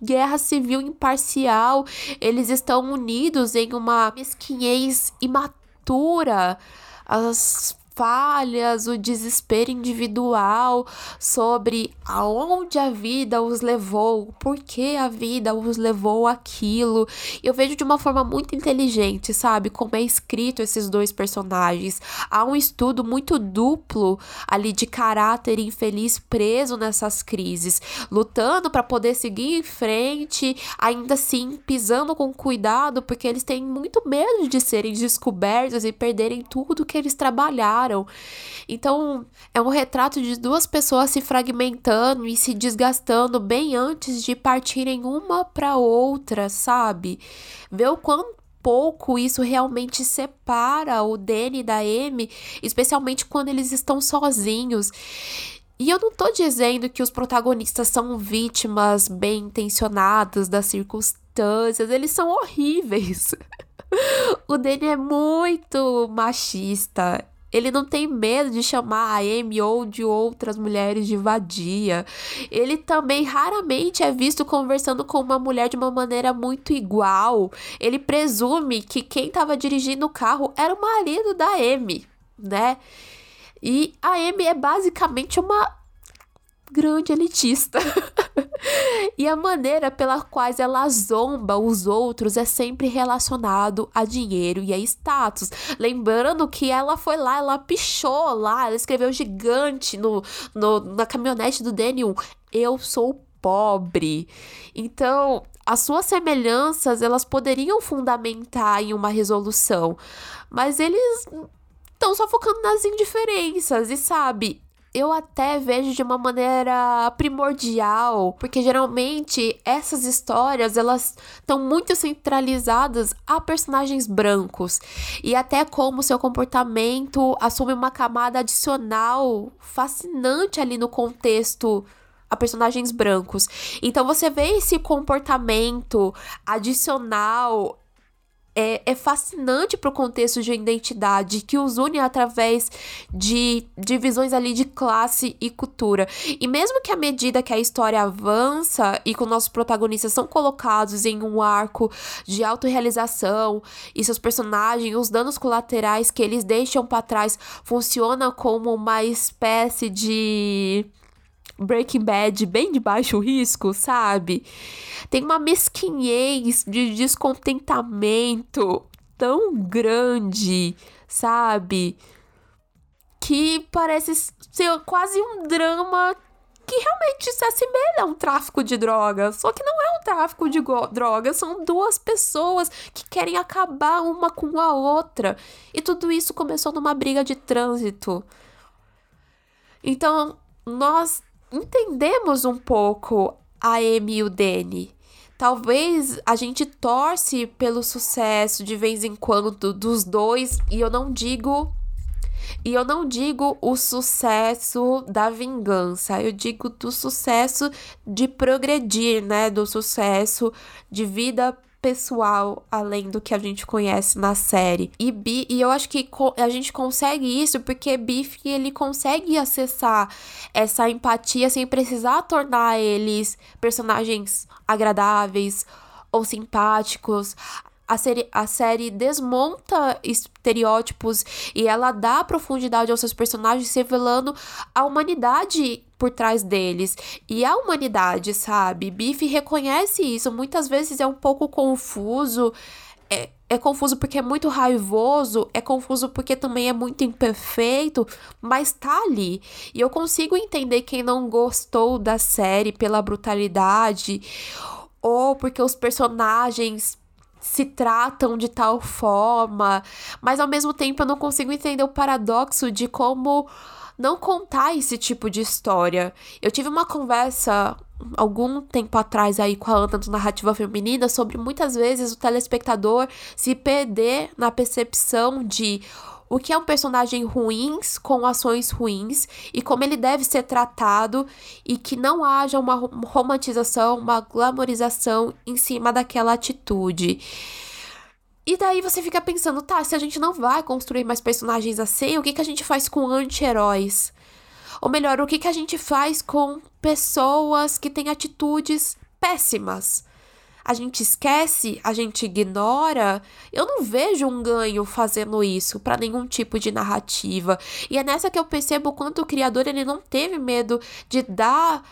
guerra civil imparcial. Eles estão unidos em uma mesquinhez imatura. As falhas, o desespero individual sobre aonde a vida os levou, por que a vida os levou aquilo. Eu vejo de uma forma muito inteligente, sabe, como é escrito esses dois personagens. Há um estudo muito duplo ali de caráter infeliz preso nessas crises, lutando para poder seguir em frente, ainda assim pisando com cuidado, porque eles têm muito medo de serem descobertos e perderem tudo que eles trabalharam então, é um retrato de duas pessoas se fragmentando e se desgastando bem antes de partirem uma para outra, sabe? Ver o quanto pouco isso realmente separa o Danny da Amy, especialmente quando eles estão sozinhos. E eu não tô dizendo que os protagonistas são vítimas bem intencionadas das circunstâncias, eles são horríveis. o Danny é muito machista Ele não tem medo de chamar a Amy ou de outras mulheres de vadia. Ele também raramente é visto conversando com uma mulher de uma maneira muito igual. Ele presume que quem estava dirigindo o carro era o marido da Amy, né? E a Amy é basicamente uma grande elitista. e a maneira pela qual ela zomba os outros é sempre relacionado a dinheiro e a status. Lembrando que ela foi lá, ela pichou lá, ela escreveu gigante no, no na caminhonete do Daniel. Eu sou pobre. Então, as suas semelhanças, elas poderiam fundamentar em uma resolução, mas eles estão só focando nas indiferenças e sabe, eu até vejo de uma maneira primordial, porque geralmente essas histórias elas estão muito centralizadas a personagens brancos e até como seu comportamento assume uma camada adicional fascinante ali no contexto a personagens brancos. Então você vê esse comportamento adicional é, é fascinante para o contexto de identidade que os une através de divisões ali de classe e cultura. E mesmo que à medida que a história avança e com nossos protagonistas são colocados em um arco de autorrealização e seus personagens, os danos colaterais que eles deixam para trás funcionam como uma espécie de Breaking Bad bem de baixo risco, sabe? Tem uma mesquinhez de descontentamento tão grande, sabe? Que parece ser quase um drama que realmente se assemelha a um tráfico de drogas. Só que não é um tráfico de drogas, são duas pessoas que querem acabar uma com a outra. E tudo isso começou numa briga de trânsito. Então, nós entendemos um pouco a Amy e o Danny. Talvez a gente torce pelo sucesso de vez em quando dos dois, e eu não digo e eu não digo o sucesso da vingança, eu digo do sucesso de progredir, né? Do sucesso de vida pessoal além do que a gente conhece na série. E, B, e eu acho que a gente consegue isso porque Biff ele consegue acessar essa empatia sem precisar tornar eles personagens agradáveis ou simpáticos a série, a série desmonta estereótipos e ela dá profundidade aos seus personagens, revelando a humanidade por trás deles. E a humanidade, sabe? Biff reconhece isso. Muitas vezes é um pouco confuso. É, é confuso porque é muito raivoso, é confuso porque também é muito imperfeito, mas tá ali. E eu consigo entender quem não gostou da série pela brutalidade ou porque os personagens se tratam de tal forma, mas ao mesmo tempo eu não consigo entender o paradoxo de como não contar esse tipo de história. Eu tive uma conversa algum tempo atrás aí com a Ana do Narrativa Feminina sobre muitas vezes o telespectador se perder na percepção de o que é um personagem ruins com ações ruins e como ele deve ser tratado e que não haja uma romantização, uma glamorização em cima daquela atitude. E daí você fica pensando, tá, se a gente não vai construir mais personagens assim, o que, que a gente faz com anti-heróis? Ou melhor, o que, que a gente faz com pessoas que têm atitudes péssimas? a gente esquece, a gente ignora, eu não vejo um ganho fazendo isso para nenhum tipo de narrativa. E é nessa que eu percebo o quanto o criador ele não teve medo de dar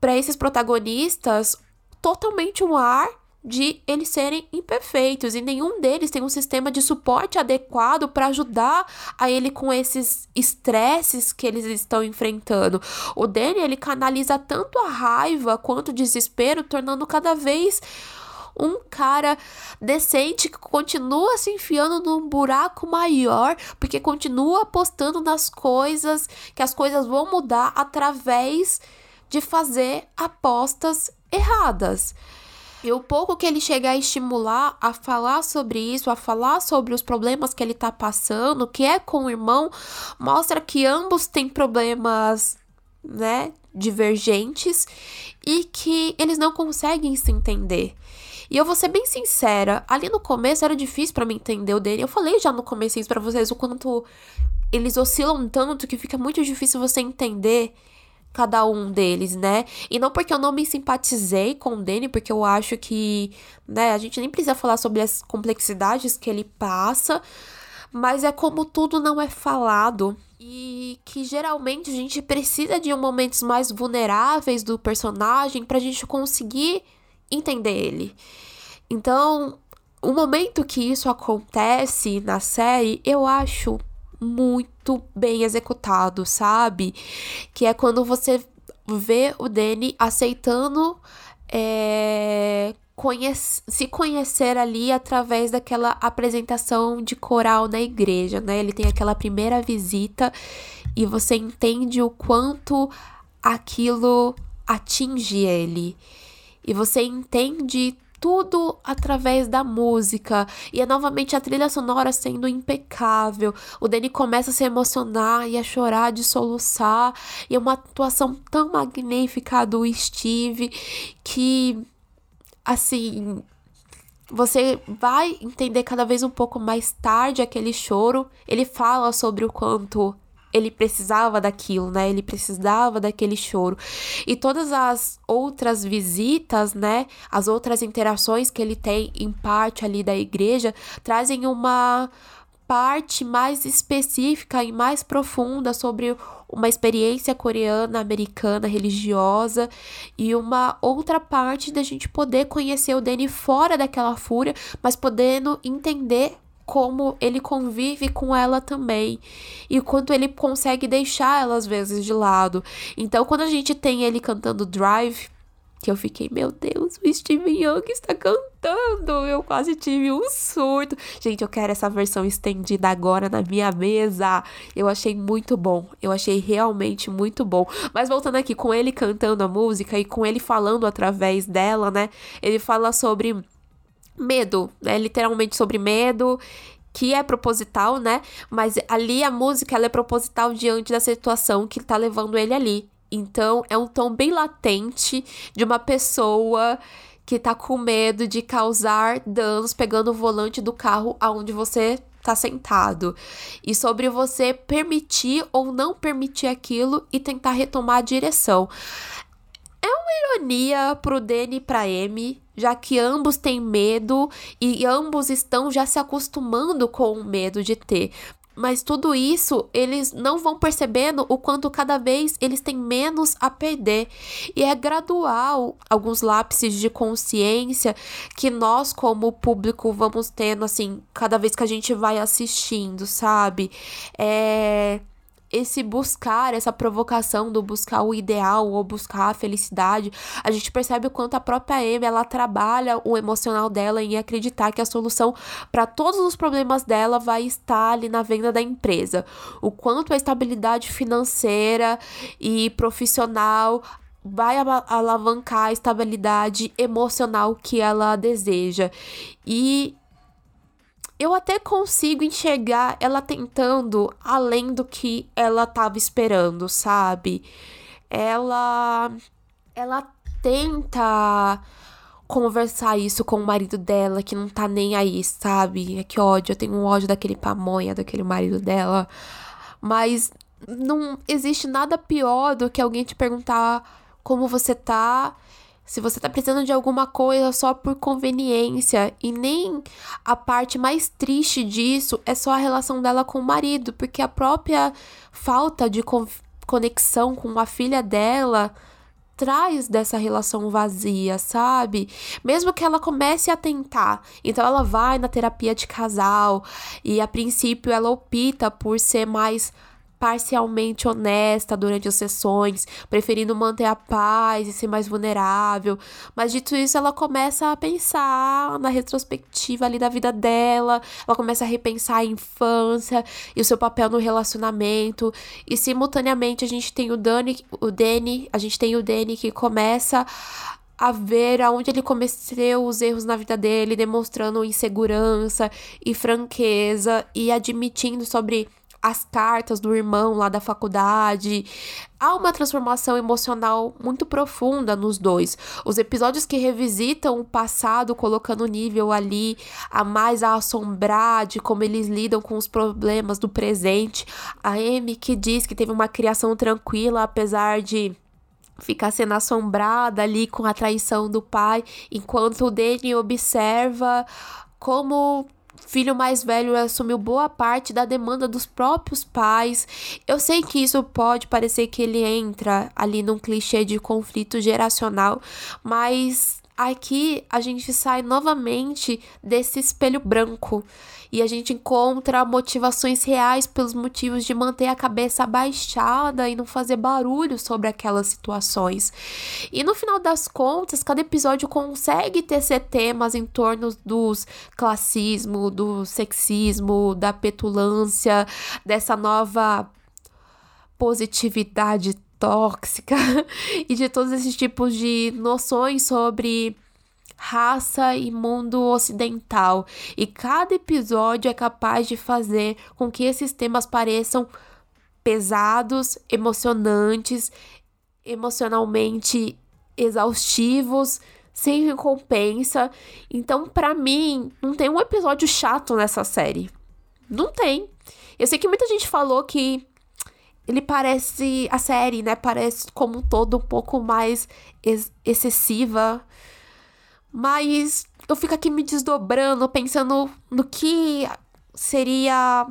para esses protagonistas totalmente um ar de eles serem imperfeitos e nenhum deles tem um sistema de suporte adequado para ajudar a ele com esses estresses que eles estão enfrentando. O Danny ele canaliza tanto a raiva quanto o desespero, tornando cada vez um cara decente que continua se enfiando num buraco maior, porque continua apostando nas coisas, que as coisas vão mudar através de fazer apostas erradas. E o pouco que ele chega a estimular a falar sobre isso, a falar sobre os problemas que ele tá passando, que é com o irmão, mostra que ambos têm problemas, né, divergentes e que eles não conseguem se entender. E eu vou ser bem sincera, ali no começo era difícil para mim entender o Danny. Eu falei já no começo isso pra vocês o quanto eles oscilam tanto que fica muito difícil você entender cada um deles, né? E não porque eu não me simpatizei com o Danny, porque eu acho que, né, a gente nem precisa falar sobre as complexidades que ele passa, mas é como tudo não é falado e que geralmente a gente precisa de momentos mais vulneráveis do personagem pra gente conseguir entender ele. Então, o momento que isso acontece na série, eu acho muito bem executado, sabe? Que é quando você vê o Danny aceitando é, conhece, se conhecer ali através daquela apresentação de coral na igreja, né? Ele tem aquela primeira visita e você entende o quanto aquilo atinge ele. E você entende tudo através da música. E é novamente a trilha sonora sendo impecável. O Danny começa a se emocionar e a chorar, de soluçar. E é uma atuação tão magnífica do Steve que, assim, você vai entender cada vez um pouco mais tarde aquele choro. Ele fala sobre o quanto ele precisava daquilo, né? Ele precisava daquele choro. E todas as outras visitas, né? As outras interações que ele tem em parte ali da igreja trazem uma parte mais específica e mais profunda sobre uma experiência coreana, americana, religiosa e uma outra parte da gente poder conhecer o Danny fora daquela fúria, mas podendo entender como ele convive com ela também e quanto ele consegue deixar ela às vezes de lado. Então, quando a gente tem ele cantando Drive, que eu fiquei, meu Deus, o Steven Young está cantando. Eu quase tive um surto. Gente, eu quero essa versão estendida agora na minha mesa. Eu achei muito bom. Eu achei realmente muito bom. Mas voltando aqui com ele cantando a música e com ele falando através dela, né? Ele fala sobre medo, né? Literalmente sobre medo, que é proposital, né? Mas ali a música ela é proposital diante da situação que tá levando ele ali. Então é um tom bem latente de uma pessoa que tá com medo de causar danos pegando o volante do carro aonde você tá sentado. E sobre você permitir ou não permitir aquilo e tentar retomar a direção. É uma ironia pro Danny e pra Amy, já que ambos têm medo e ambos estão já se acostumando com o medo de ter. Mas tudo isso eles não vão percebendo o quanto cada vez eles têm menos a perder. E é gradual alguns lápis de consciência que nós, como público, vamos tendo, assim, cada vez que a gente vai assistindo, sabe? É esse buscar, essa provocação do buscar o ideal ou buscar a felicidade, a gente percebe o quanto a própria Amy ela trabalha o emocional dela em acreditar que a solução para todos os problemas dela vai estar ali na venda da empresa. O quanto a estabilidade financeira e profissional vai alavancar a estabilidade emocional que ela deseja. E eu até consigo enxergar ela tentando além do que ela tava esperando, sabe? Ela ela tenta conversar isso com o marido dela que não tá nem aí, sabe? É que ódio, eu tenho um ódio daquele pamonha, daquele marido dela. Mas não existe nada pior do que alguém te perguntar como você tá se você tá precisando de alguma coisa só por conveniência e nem a parte mais triste disso é só a relação dela com o marido, porque a própria falta de conexão com a filha dela traz dessa relação vazia, sabe? Mesmo que ela comece a tentar. Então ela vai na terapia de casal e a princípio ela opta por ser mais parcialmente honesta durante as sessões, preferindo manter a paz e ser mais vulnerável. Mas dito isso, ela começa a pensar na retrospectiva ali da vida dela, ela começa a repensar a infância e o seu papel no relacionamento. E simultaneamente a gente tem o Dani, o Danny, a gente tem o Danny que começa a ver aonde ele cometeu os erros na vida dele, demonstrando insegurança e franqueza e admitindo sobre as cartas do irmão lá da faculdade. Há uma transformação emocional muito profunda nos dois. Os episódios que revisitam o passado, colocando o nível ali a mais a assombrar de como eles lidam com os problemas do presente. A Amy que diz que teve uma criação tranquila, apesar de ficar sendo assombrada ali com a traição do pai, enquanto o Danny observa como filho mais velho assumiu boa parte da demanda dos próprios pais. Eu sei que isso pode parecer que ele entra ali num clichê de conflito geracional, mas aqui a gente sai novamente desse espelho branco e a gente encontra motivações reais pelos motivos de manter a cabeça abaixada e não fazer barulho sobre aquelas situações. E no final das contas, cada episódio consegue tecer temas em torno dos classismo, do sexismo, da petulância, dessa nova positividade tóxica e de todos esses tipos de noções sobre raça e mundo ocidental. E cada episódio é capaz de fazer com que esses temas pareçam pesados, emocionantes, emocionalmente exaustivos, sem recompensa. Então, para mim, não tem um episódio chato nessa série. Não tem. Eu sei que muita gente falou que ele parece a série, né? Parece como um todo um pouco mais ex excessiva. Mas eu fico aqui me desdobrando, pensando no que seria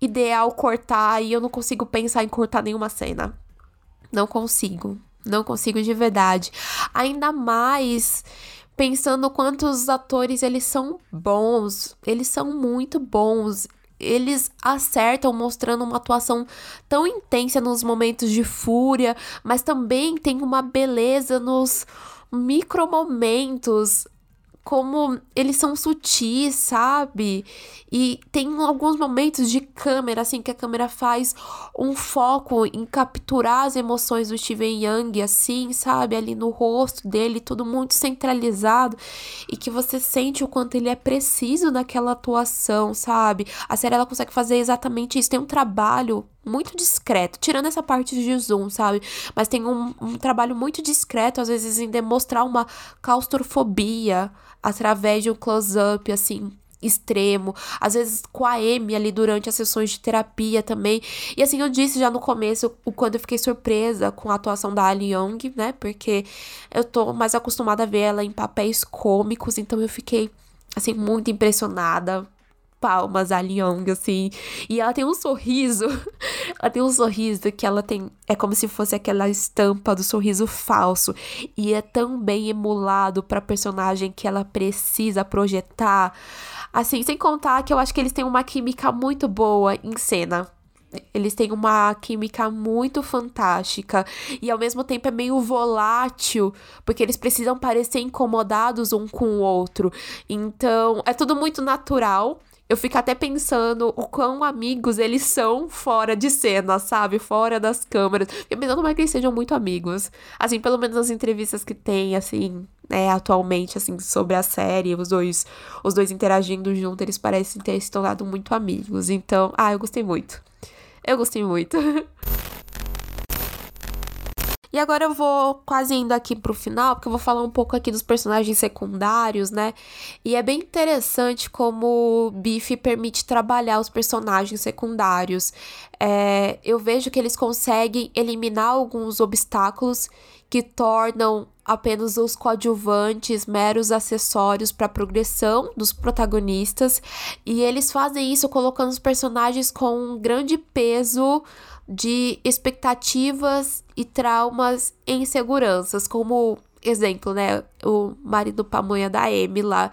ideal cortar e eu não consigo pensar em cortar nenhuma cena. Não consigo. Não consigo de verdade. Ainda mais pensando quantos atores eles são bons. Eles são muito bons eles acertam mostrando uma atuação tão intensa nos momentos de fúria, mas também tem uma beleza nos micromomentos como eles são sutis, sabe? E tem alguns momentos de câmera, assim, que a câmera faz um foco em capturar as emoções do Steven Young, assim, sabe? Ali no rosto dele, tudo muito centralizado. E que você sente o quanto ele é preciso naquela atuação, sabe? A série ela consegue fazer exatamente isso. Tem um trabalho muito discreto, tirando essa parte de zoom, sabe? Mas tem um, um trabalho muito discreto, às vezes, em demonstrar uma claustrofobia através de um close-up, assim, extremo, às vezes com a Amy ali durante as sessões de terapia também. E assim, eu disse já no começo o quando eu fiquei surpresa com a atuação da Ali Young, né? Porque eu tô mais acostumada a ver ela em papéis cômicos, então eu fiquei assim muito impressionada palmas a Young, assim. E ela tem um sorriso. ela tem um sorriso que ela tem. É como se fosse aquela estampa do sorriso falso. E é tão bem emulado pra personagem que ela precisa projetar. Assim, sem contar que eu acho que eles têm uma química muito boa em cena. Eles têm uma química muito fantástica e ao mesmo tempo é meio volátil, porque eles precisam parecer incomodados um com o outro. Então, é tudo muito natural eu fico até pensando o quão amigos eles são fora de cena, sabe? Fora das câmeras. Eu pensando mais que eles sejam muito amigos. Assim, pelo menos nas entrevistas que tem, assim, né, atualmente, assim, sobre a série, os dois, os dois interagindo junto, eles parecem ter se tornado muito amigos. Então, ah, eu gostei muito. Eu gostei muito. E agora eu vou quase indo aqui pro final, porque eu vou falar um pouco aqui dos personagens secundários, né? E é bem interessante como o Biff permite trabalhar os personagens secundários. É, eu vejo que eles conseguem eliminar alguns obstáculos que tornam apenas os coadjuvantes meros acessórios para a progressão dos protagonistas, e eles fazem isso colocando os personagens com um grande peso de expectativas e traumas e inseguranças, como exemplo, né, o marido pamonha da Amy lá.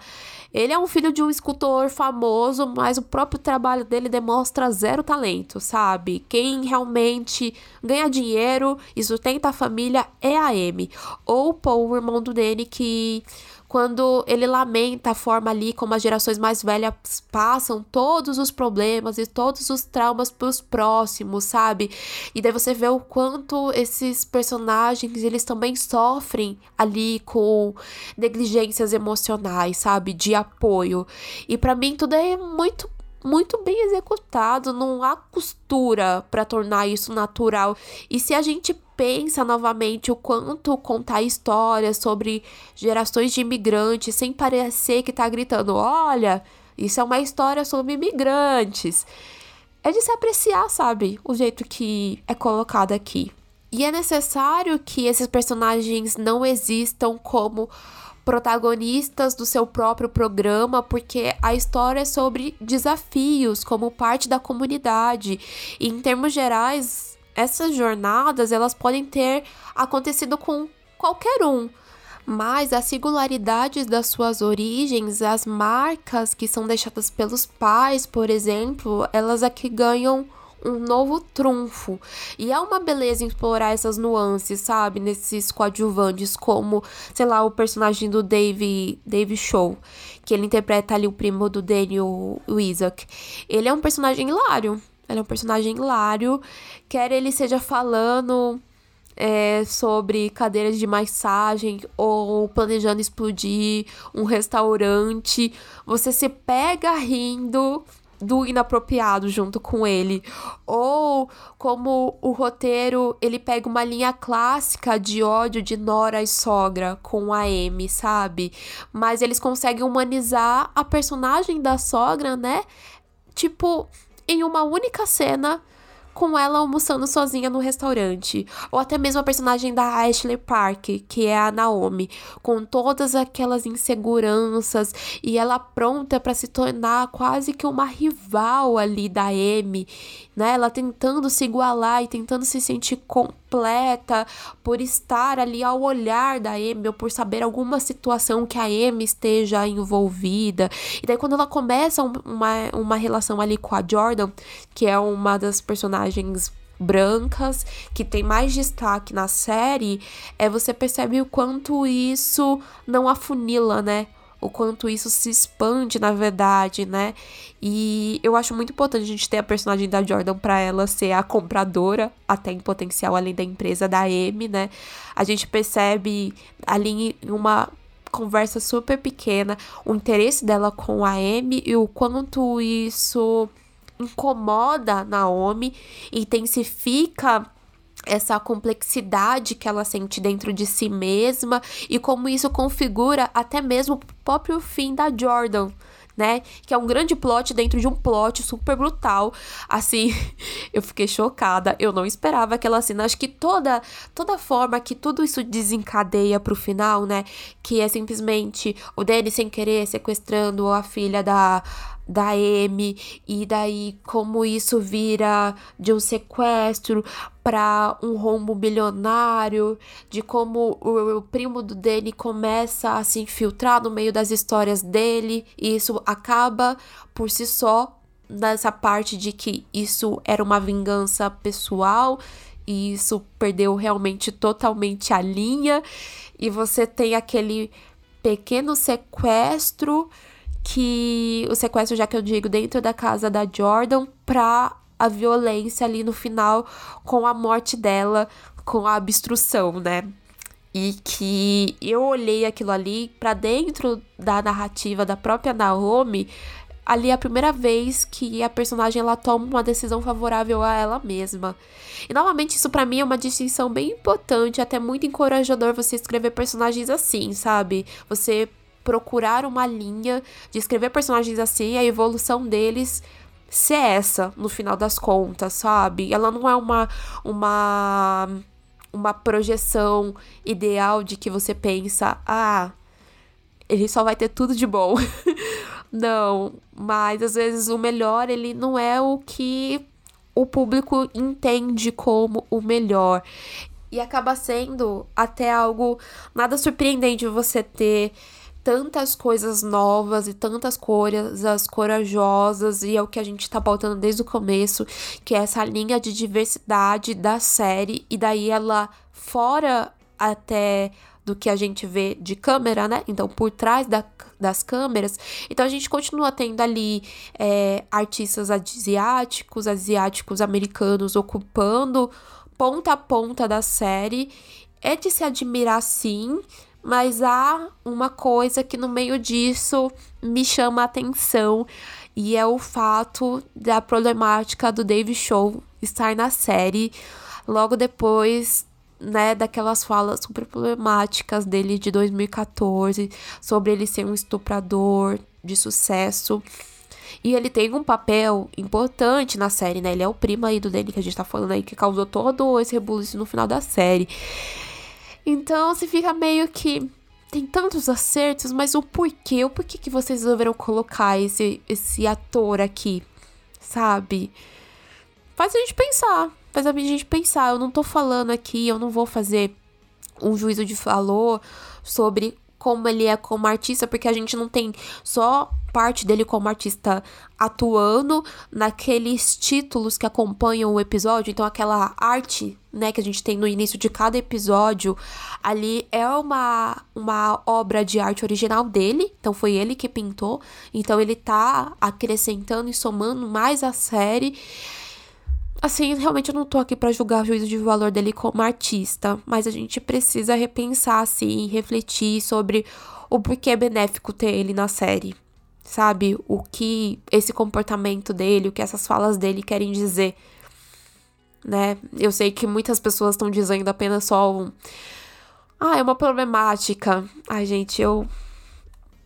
Ele é um filho de um escultor famoso, mas o próprio trabalho dele demonstra zero talento, sabe? Quem realmente ganha dinheiro e sustenta a família é a Amy. Ou Paul, o irmão do Danny, que quando ele lamenta a forma ali como as gerações mais velhas passam todos os problemas e todos os traumas pros próximos, sabe? E daí você vê o quanto esses personagens, eles também sofrem ali com negligências emocionais, sabe? De apoio. E para mim tudo é muito muito bem executado, não há costura para tornar isso natural. E se a gente pensa novamente o quanto contar histórias sobre gerações de imigrantes sem parecer que tá gritando, olha, isso é uma história sobre imigrantes. É de se apreciar, sabe, o jeito que é colocado aqui. E é necessário que esses personagens não existam como protagonistas do seu próprio programa, porque a história é sobre desafios como parte da comunidade. E em termos gerais, essas jornadas elas podem ter acontecido com qualquer um. Mas as singularidades das suas origens, as marcas que são deixadas pelos pais, por exemplo, elas aqui ganham um novo trunfo. E é uma beleza explorar essas nuances, sabe? Nesses coadjuvantes, como, sei lá, o personagem do Dave, Dave Show, que ele interpreta ali o primo do Daniel Isaac. Ele é um personagem hilário. Ele é um personagem hilário. Quer ele seja falando é, sobre cadeiras de massagem ou planejando explodir um restaurante. Você se pega rindo do inapropriado junto com ele. Ou como o roteiro, ele pega uma linha clássica de ódio de Nora e sogra com a Amy, sabe? Mas eles conseguem humanizar a personagem da sogra, né? Tipo, em uma única cena com ela almoçando sozinha no restaurante. Ou até mesmo a personagem da Ashley Park, que é a Naomi, com todas aquelas inseguranças e ela pronta para se tornar quase que uma rival ali da Amy, né? Ela tentando se igualar e tentando se sentir completa por estar ali ao olhar da Amy ou por saber alguma situação que a Amy esteja envolvida. E daí quando ela começa uma, uma relação ali com a Jordan, que é uma das personagens brancas que tem mais destaque na série, é você percebe o quanto isso não afunila, né? o quanto isso se expande na verdade, né? E eu acho muito importante a gente ter a personagem da Jordan para ela ser a compradora, até em potencial, além da empresa da M, né? A gente percebe ali em uma conversa super pequena o interesse dela com a M e o quanto isso incomoda Naomi, intensifica essa complexidade que ela sente dentro de si mesma e como isso configura até mesmo o próprio fim da Jordan. Né? Que é um grande plot dentro de um plot super brutal. Assim, eu fiquei chocada. Eu não esperava aquela cena. Acho que toda toda forma que tudo isso desencadeia pro final, né? Que é simplesmente o Danny sem querer sequestrando a filha da da M e daí como isso vira de um sequestro para um rombo bilionário, de como o, o, primo do Danny começa a se infiltrar no meio das histórias dele e isso acaba por si só nessa parte de que isso era uma vingança pessoal e isso perdeu realmente totalmente a linha e você tem aquele pequeno sequestro que o sequestro, já que eu digo, dentro da casa da Jordan, pra a violência ali no final com a morte dela, com a obstrução, né? E que eu olhei aquilo ali para dentro da narrativa da própria Naomi, ali é a primeira vez que a personagem ela toma uma decisão favorável a ela mesma. E novamente isso para mim é uma distinção bem importante, até muito encorajador você escrever personagens assim, sabe? Você procurar uma linha de escrever personagens assim, a evolução deles ser essa no final das contas, sabe? Ela não é uma uma uma projeção ideal de que você pensa, ah, ele só vai ter tudo de bom. não, mas às vezes o melhor ele não é o que o público entende como o melhor. E acaba sendo até algo nada surpreendente você ter tantas coisas novas e tantas coisas corajosas, e é o que a gente tá pautando desde o começo, que é essa linha de diversidade da série, e daí ela fora até do que a gente vê de câmera, né? Então, por trás da, das câmeras. Então, a gente continua tendo ali é, artistas asiáticos, asiáticos americanos ocupando ponta a ponta da série. É de se admirar, sim, mas há uma coisa que no meio disso me chama a atenção E é o fato da problemática do Dave Show estar na série logo depois né, daquelas falas super problemáticas dele de 2014 sobre ele ser um estuprador de sucesso. E ele tem um papel importante na série, né? Ele é o primo aí do Danny que a gente tá falando aí, que causou todo esse rebuliço no final da série. Então, se fica meio que tem tantos acertos, mas o porquê? O porquê que vocês resolveram colocar esse, esse ator aqui, sabe? Faz a gente pensar, faz a gente pensar. Eu não tô falando aqui, eu não vou fazer um juízo de valor sobre como ele é como artista, porque a gente não tem só parte dele como artista atuando naqueles títulos que acompanham o episódio, então aquela arte, né, que a gente tem no início de cada episódio, ali é uma uma obra de arte original dele, então foi ele que pintou, então ele tá acrescentando e somando mais a série. Assim, realmente eu não tô aqui para julgar o juízo de valor dele como artista, mas a gente precisa repensar, assim, refletir sobre o porquê é benéfico ter ele na série, sabe? O que esse comportamento dele, o que essas falas dele querem dizer, né? Eu sei que muitas pessoas estão dizendo apenas só um. Ah, é uma problemática. Ai, gente, eu.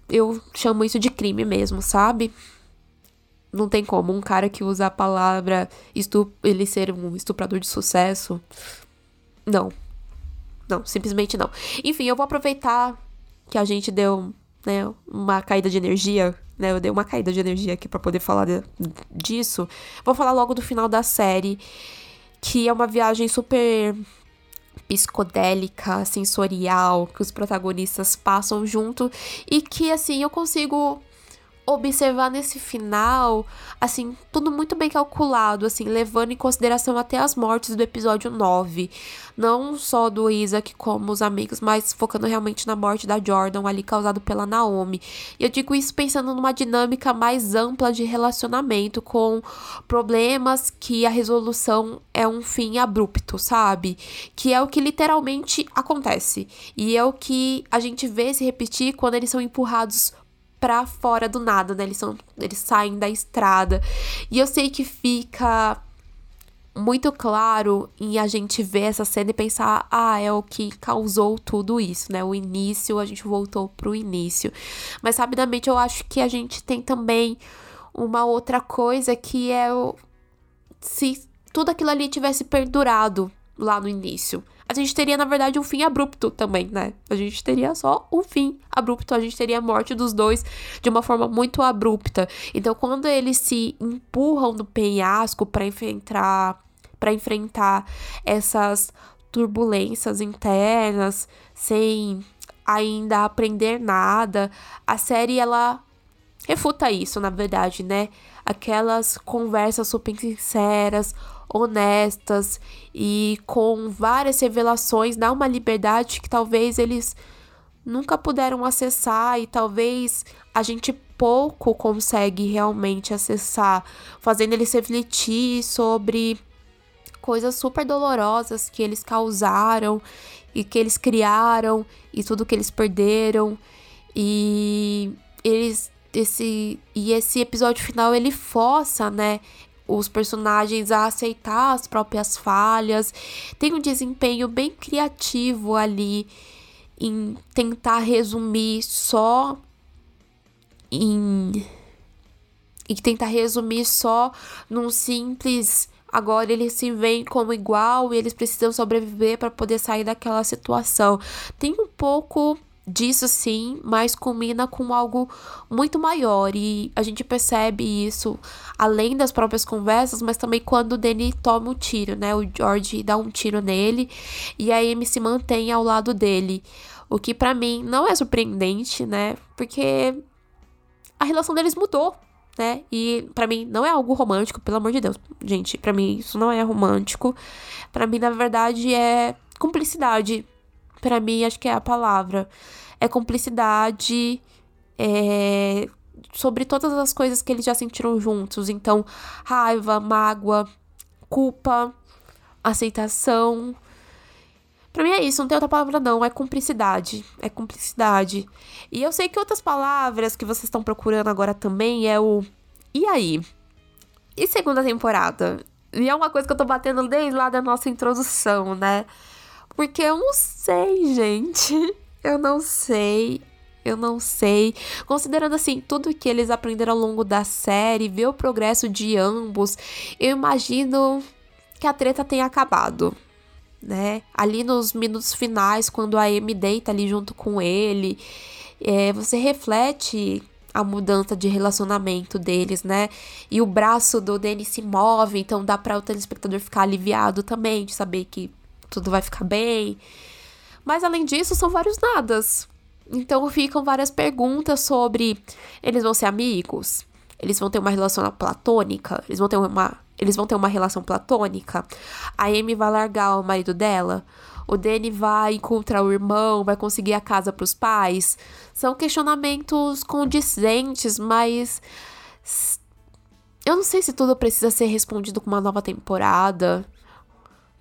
Eu chamo isso de crime mesmo, sabe? não tem como um cara que usa a palavra estup ele ser um estuprador de sucesso. Não. Não, simplesmente não. Enfim, eu vou aproveitar que a gente deu, né, uma caída de energia, né? Eu dei uma caída de energia aqui para poder falar de, disso. Vou falar logo do final da série, que é uma viagem super psicodélica, sensorial, que os protagonistas passam junto e que assim eu consigo observar nesse final, assim, tudo muito bem calculado, assim, levando em consideração até as mortes do episódio 9. Não só do Isaac como os amigos, mas focando realmente na morte da Jordan ali causado pela Naomi. E eu digo isso pensando numa dinâmica mais ampla de relacionamento com problemas que a resolução é um fim abrupto, sabe? Que é o que literalmente acontece. E é o que a gente vê se repetir quando eles são empurrados pra fora do nada, né? Eles, são, eles saem da estrada. E eu sei que fica muito claro em a gente ver essa cena e pensar, ah, é o que causou tudo isso, né? O início, a gente voltou pro início. Mas rapidamente eu acho que a gente tem também uma outra coisa que é o se tudo aquilo ali tivesse perdurado lá no início a gente teria, na verdade, um fim abrupto também, né? A gente teria só um fim abrupto, a gente teria a morte dos dois de uma forma muito abrupta. Então, quando eles se empurram no penhasco para enfrentar para enfrentar essas turbulências internas sem ainda aprender nada, a série ela refuta isso, na verdade, né? Aquelas conversas super sinceras, honestas e com várias revelações, dá uma liberdade que talvez eles nunca puderam acessar e talvez a gente pouco consegue realmente acessar, fazendo eles refletir sobre coisas super dolorosas que eles causaram e que eles criaram e tudo que eles perderam. E eles esse e esse episódio final ele força, né, os personagens a aceitar as próprias falhas. Tem um desempenho bem criativo ali em tentar resumir só em e tentar resumir só num simples agora eles se veem como igual e eles precisam sobreviver para poder sair daquela situação. Tem um pouco disso sim, mas combina com algo muito maior e a gente percebe isso além das próprias conversas, mas também quando o Danny toma um tiro, né? O George dá um tiro nele e a Amy se mantém ao lado dele, o que para mim não é surpreendente, né? Porque a relação deles mudou, né? E para mim não é algo romântico, pelo amor de Deus. Gente, para mim isso não é romântico. Para mim na verdade é cumplicidade para mim, acho que é a palavra. É cumplicidade é, sobre todas as coisas que eles já sentiram juntos. Então, raiva, mágoa, culpa, aceitação. Pra mim é isso, não tem outra palavra não, é cumplicidade. É cumplicidade. E eu sei que outras palavras que vocês estão procurando agora também é o E aí? E segunda temporada? E é uma coisa que eu tô batendo desde lá da nossa introdução, né? Porque eu não sei, gente. Eu não sei. Eu não sei. Considerando assim tudo que eles aprenderam ao longo da série, ver o progresso de ambos, eu imagino que a treta tenha acabado, né? Ali nos minutos finais, quando a Amy deita ali junto com ele, é, você reflete a mudança de relacionamento deles, né? E o braço do Danny se move, então dá para o telespectador ficar aliviado também, de saber que tudo vai ficar bem. Mas além disso, são vários nadas. Então ficam várias perguntas sobre eles vão ser amigos, eles vão ter uma relação platônica, eles vão ter uma, eles vão ter uma relação platônica. A Amy vai largar o marido dela, o Danny vai encontrar o irmão, vai conseguir a casa para os pais. São questionamentos condizentes, mas eu não sei se tudo precisa ser respondido com uma nova temporada.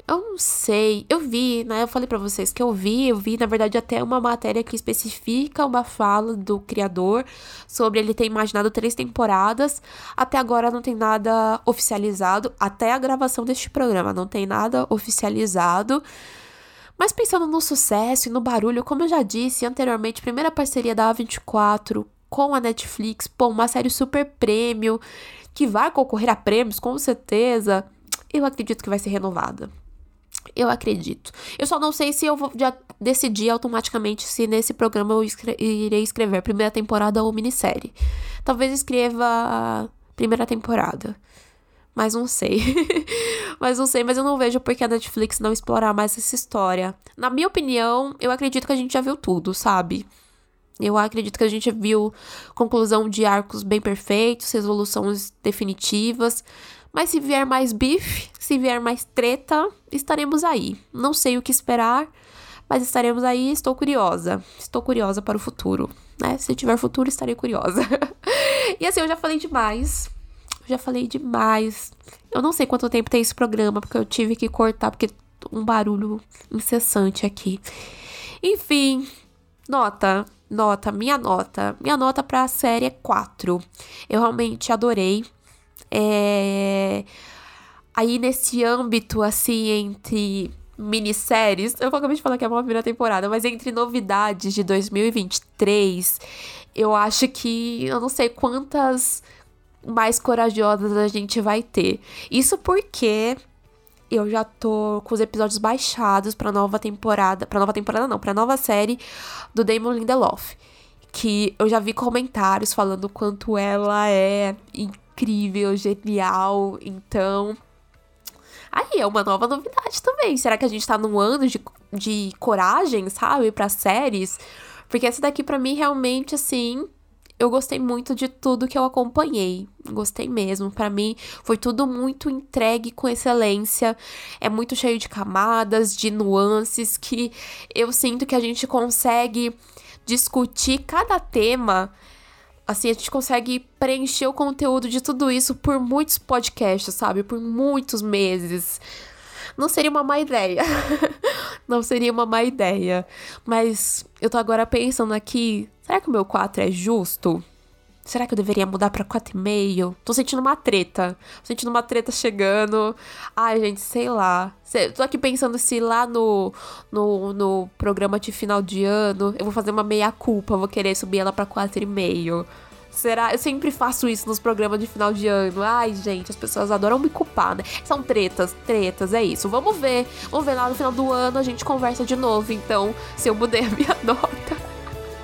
Eu não sei. Eu vi, né? Eu falei para vocês que eu vi, eu vi, na verdade, até uma matéria que especifica uma fala do criador sobre ele ter imaginado três temporadas. Até agora não tem nada oficializado. Até a gravação deste programa não tem nada oficializado. Mas pensando no sucesso e no barulho, como eu já disse anteriormente, primeira parceria da A24 com a Netflix, pô, uma série super prêmio, que vai concorrer a prêmios, com certeza. Eu acredito que vai ser renovada. Eu acredito. Eu só não sei se eu vou decidir automaticamente se nesse programa eu escre irei escrever primeira temporada ou minissérie. Talvez escreva primeira temporada. Mas não sei. mas não sei, mas eu não vejo porque a Netflix não explorar mais essa história. Na minha opinião, eu acredito que a gente já viu tudo, sabe? Eu acredito que a gente viu conclusão de arcos bem perfeitos, resoluções definitivas. Mas se vier mais bife, se vier mais treta, estaremos aí. Não sei o que esperar, mas estaremos aí. Estou curiosa. Estou curiosa para o futuro, né? Se tiver futuro, estarei curiosa. e assim, eu já falei demais. Já falei demais. Eu não sei quanto tempo tem esse programa, porque eu tive que cortar, porque um barulho incessante aqui. Enfim, nota, nota, minha nota. Minha nota para a série é 4. Eu realmente adorei. É... Aí nesse âmbito, assim, entre minisséries, eu acabei de falar que é uma primeira temporada, mas entre novidades de 2023, eu acho que eu não sei quantas mais corajosas a gente vai ter. Isso porque eu já tô com os episódios baixados para nova temporada, para nova temporada não, para nova série do Damon Lindelof, que eu já vi comentários falando quanto ela é incrível, genial. Então, aí é uma nova novidade também. Será que a gente tá num ano de, de coragem, sabe, para séries? Porque essa daqui para mim realmente assim, eu gostei muito de tudo que eu acompanhei. Gostei mesmo. Para mim foi tudo muito entregue com excelência. É muito cheio de camadas, de nuances que eu sinto que a gente consegue discutir cada tema Assim, a gente consegue preencher o conteúdo de tudo isso por muitos podcasts, sabe? Por muitos meses. Não seria uma má ideia. não seria uma má ideia. Mas eu tô agora pensando aqui, será que o meu 4 é justo? Será que eu deveria mudar pra 4,5? Tô sentindo uma treta. Tô sentindo uma treta chegando. Ai, gente, sei lá. Tô aqui pensando se lá no, no, no programa de final de ano eu vou fazer uma meia-culpa, vou querer subir ela pra 4,5. Será? Eu sempre faço isso nos programas de final de ano. Ai, gente, as pessoas adoram me culpar, né? São tretas, tretas, é isso. Vamos ver. Vamos ver lá no final do ano, a gente conversa de novo. Então, se eu mudei a minha nota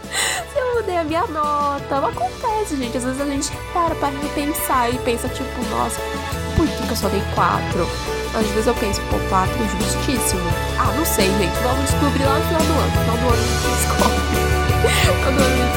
se eu mudei a minha nota. Acontece, gente. Às vezes a gente para pra repensar e pensa, tipo, nossa, por que, que eu só dei quatro? Às vezes eu penso, pô, quatro é justíssimo. Ah, não sei, gente. Vamos descobrir lá no final do ano. No final do ano a gente descobre. Quando a gente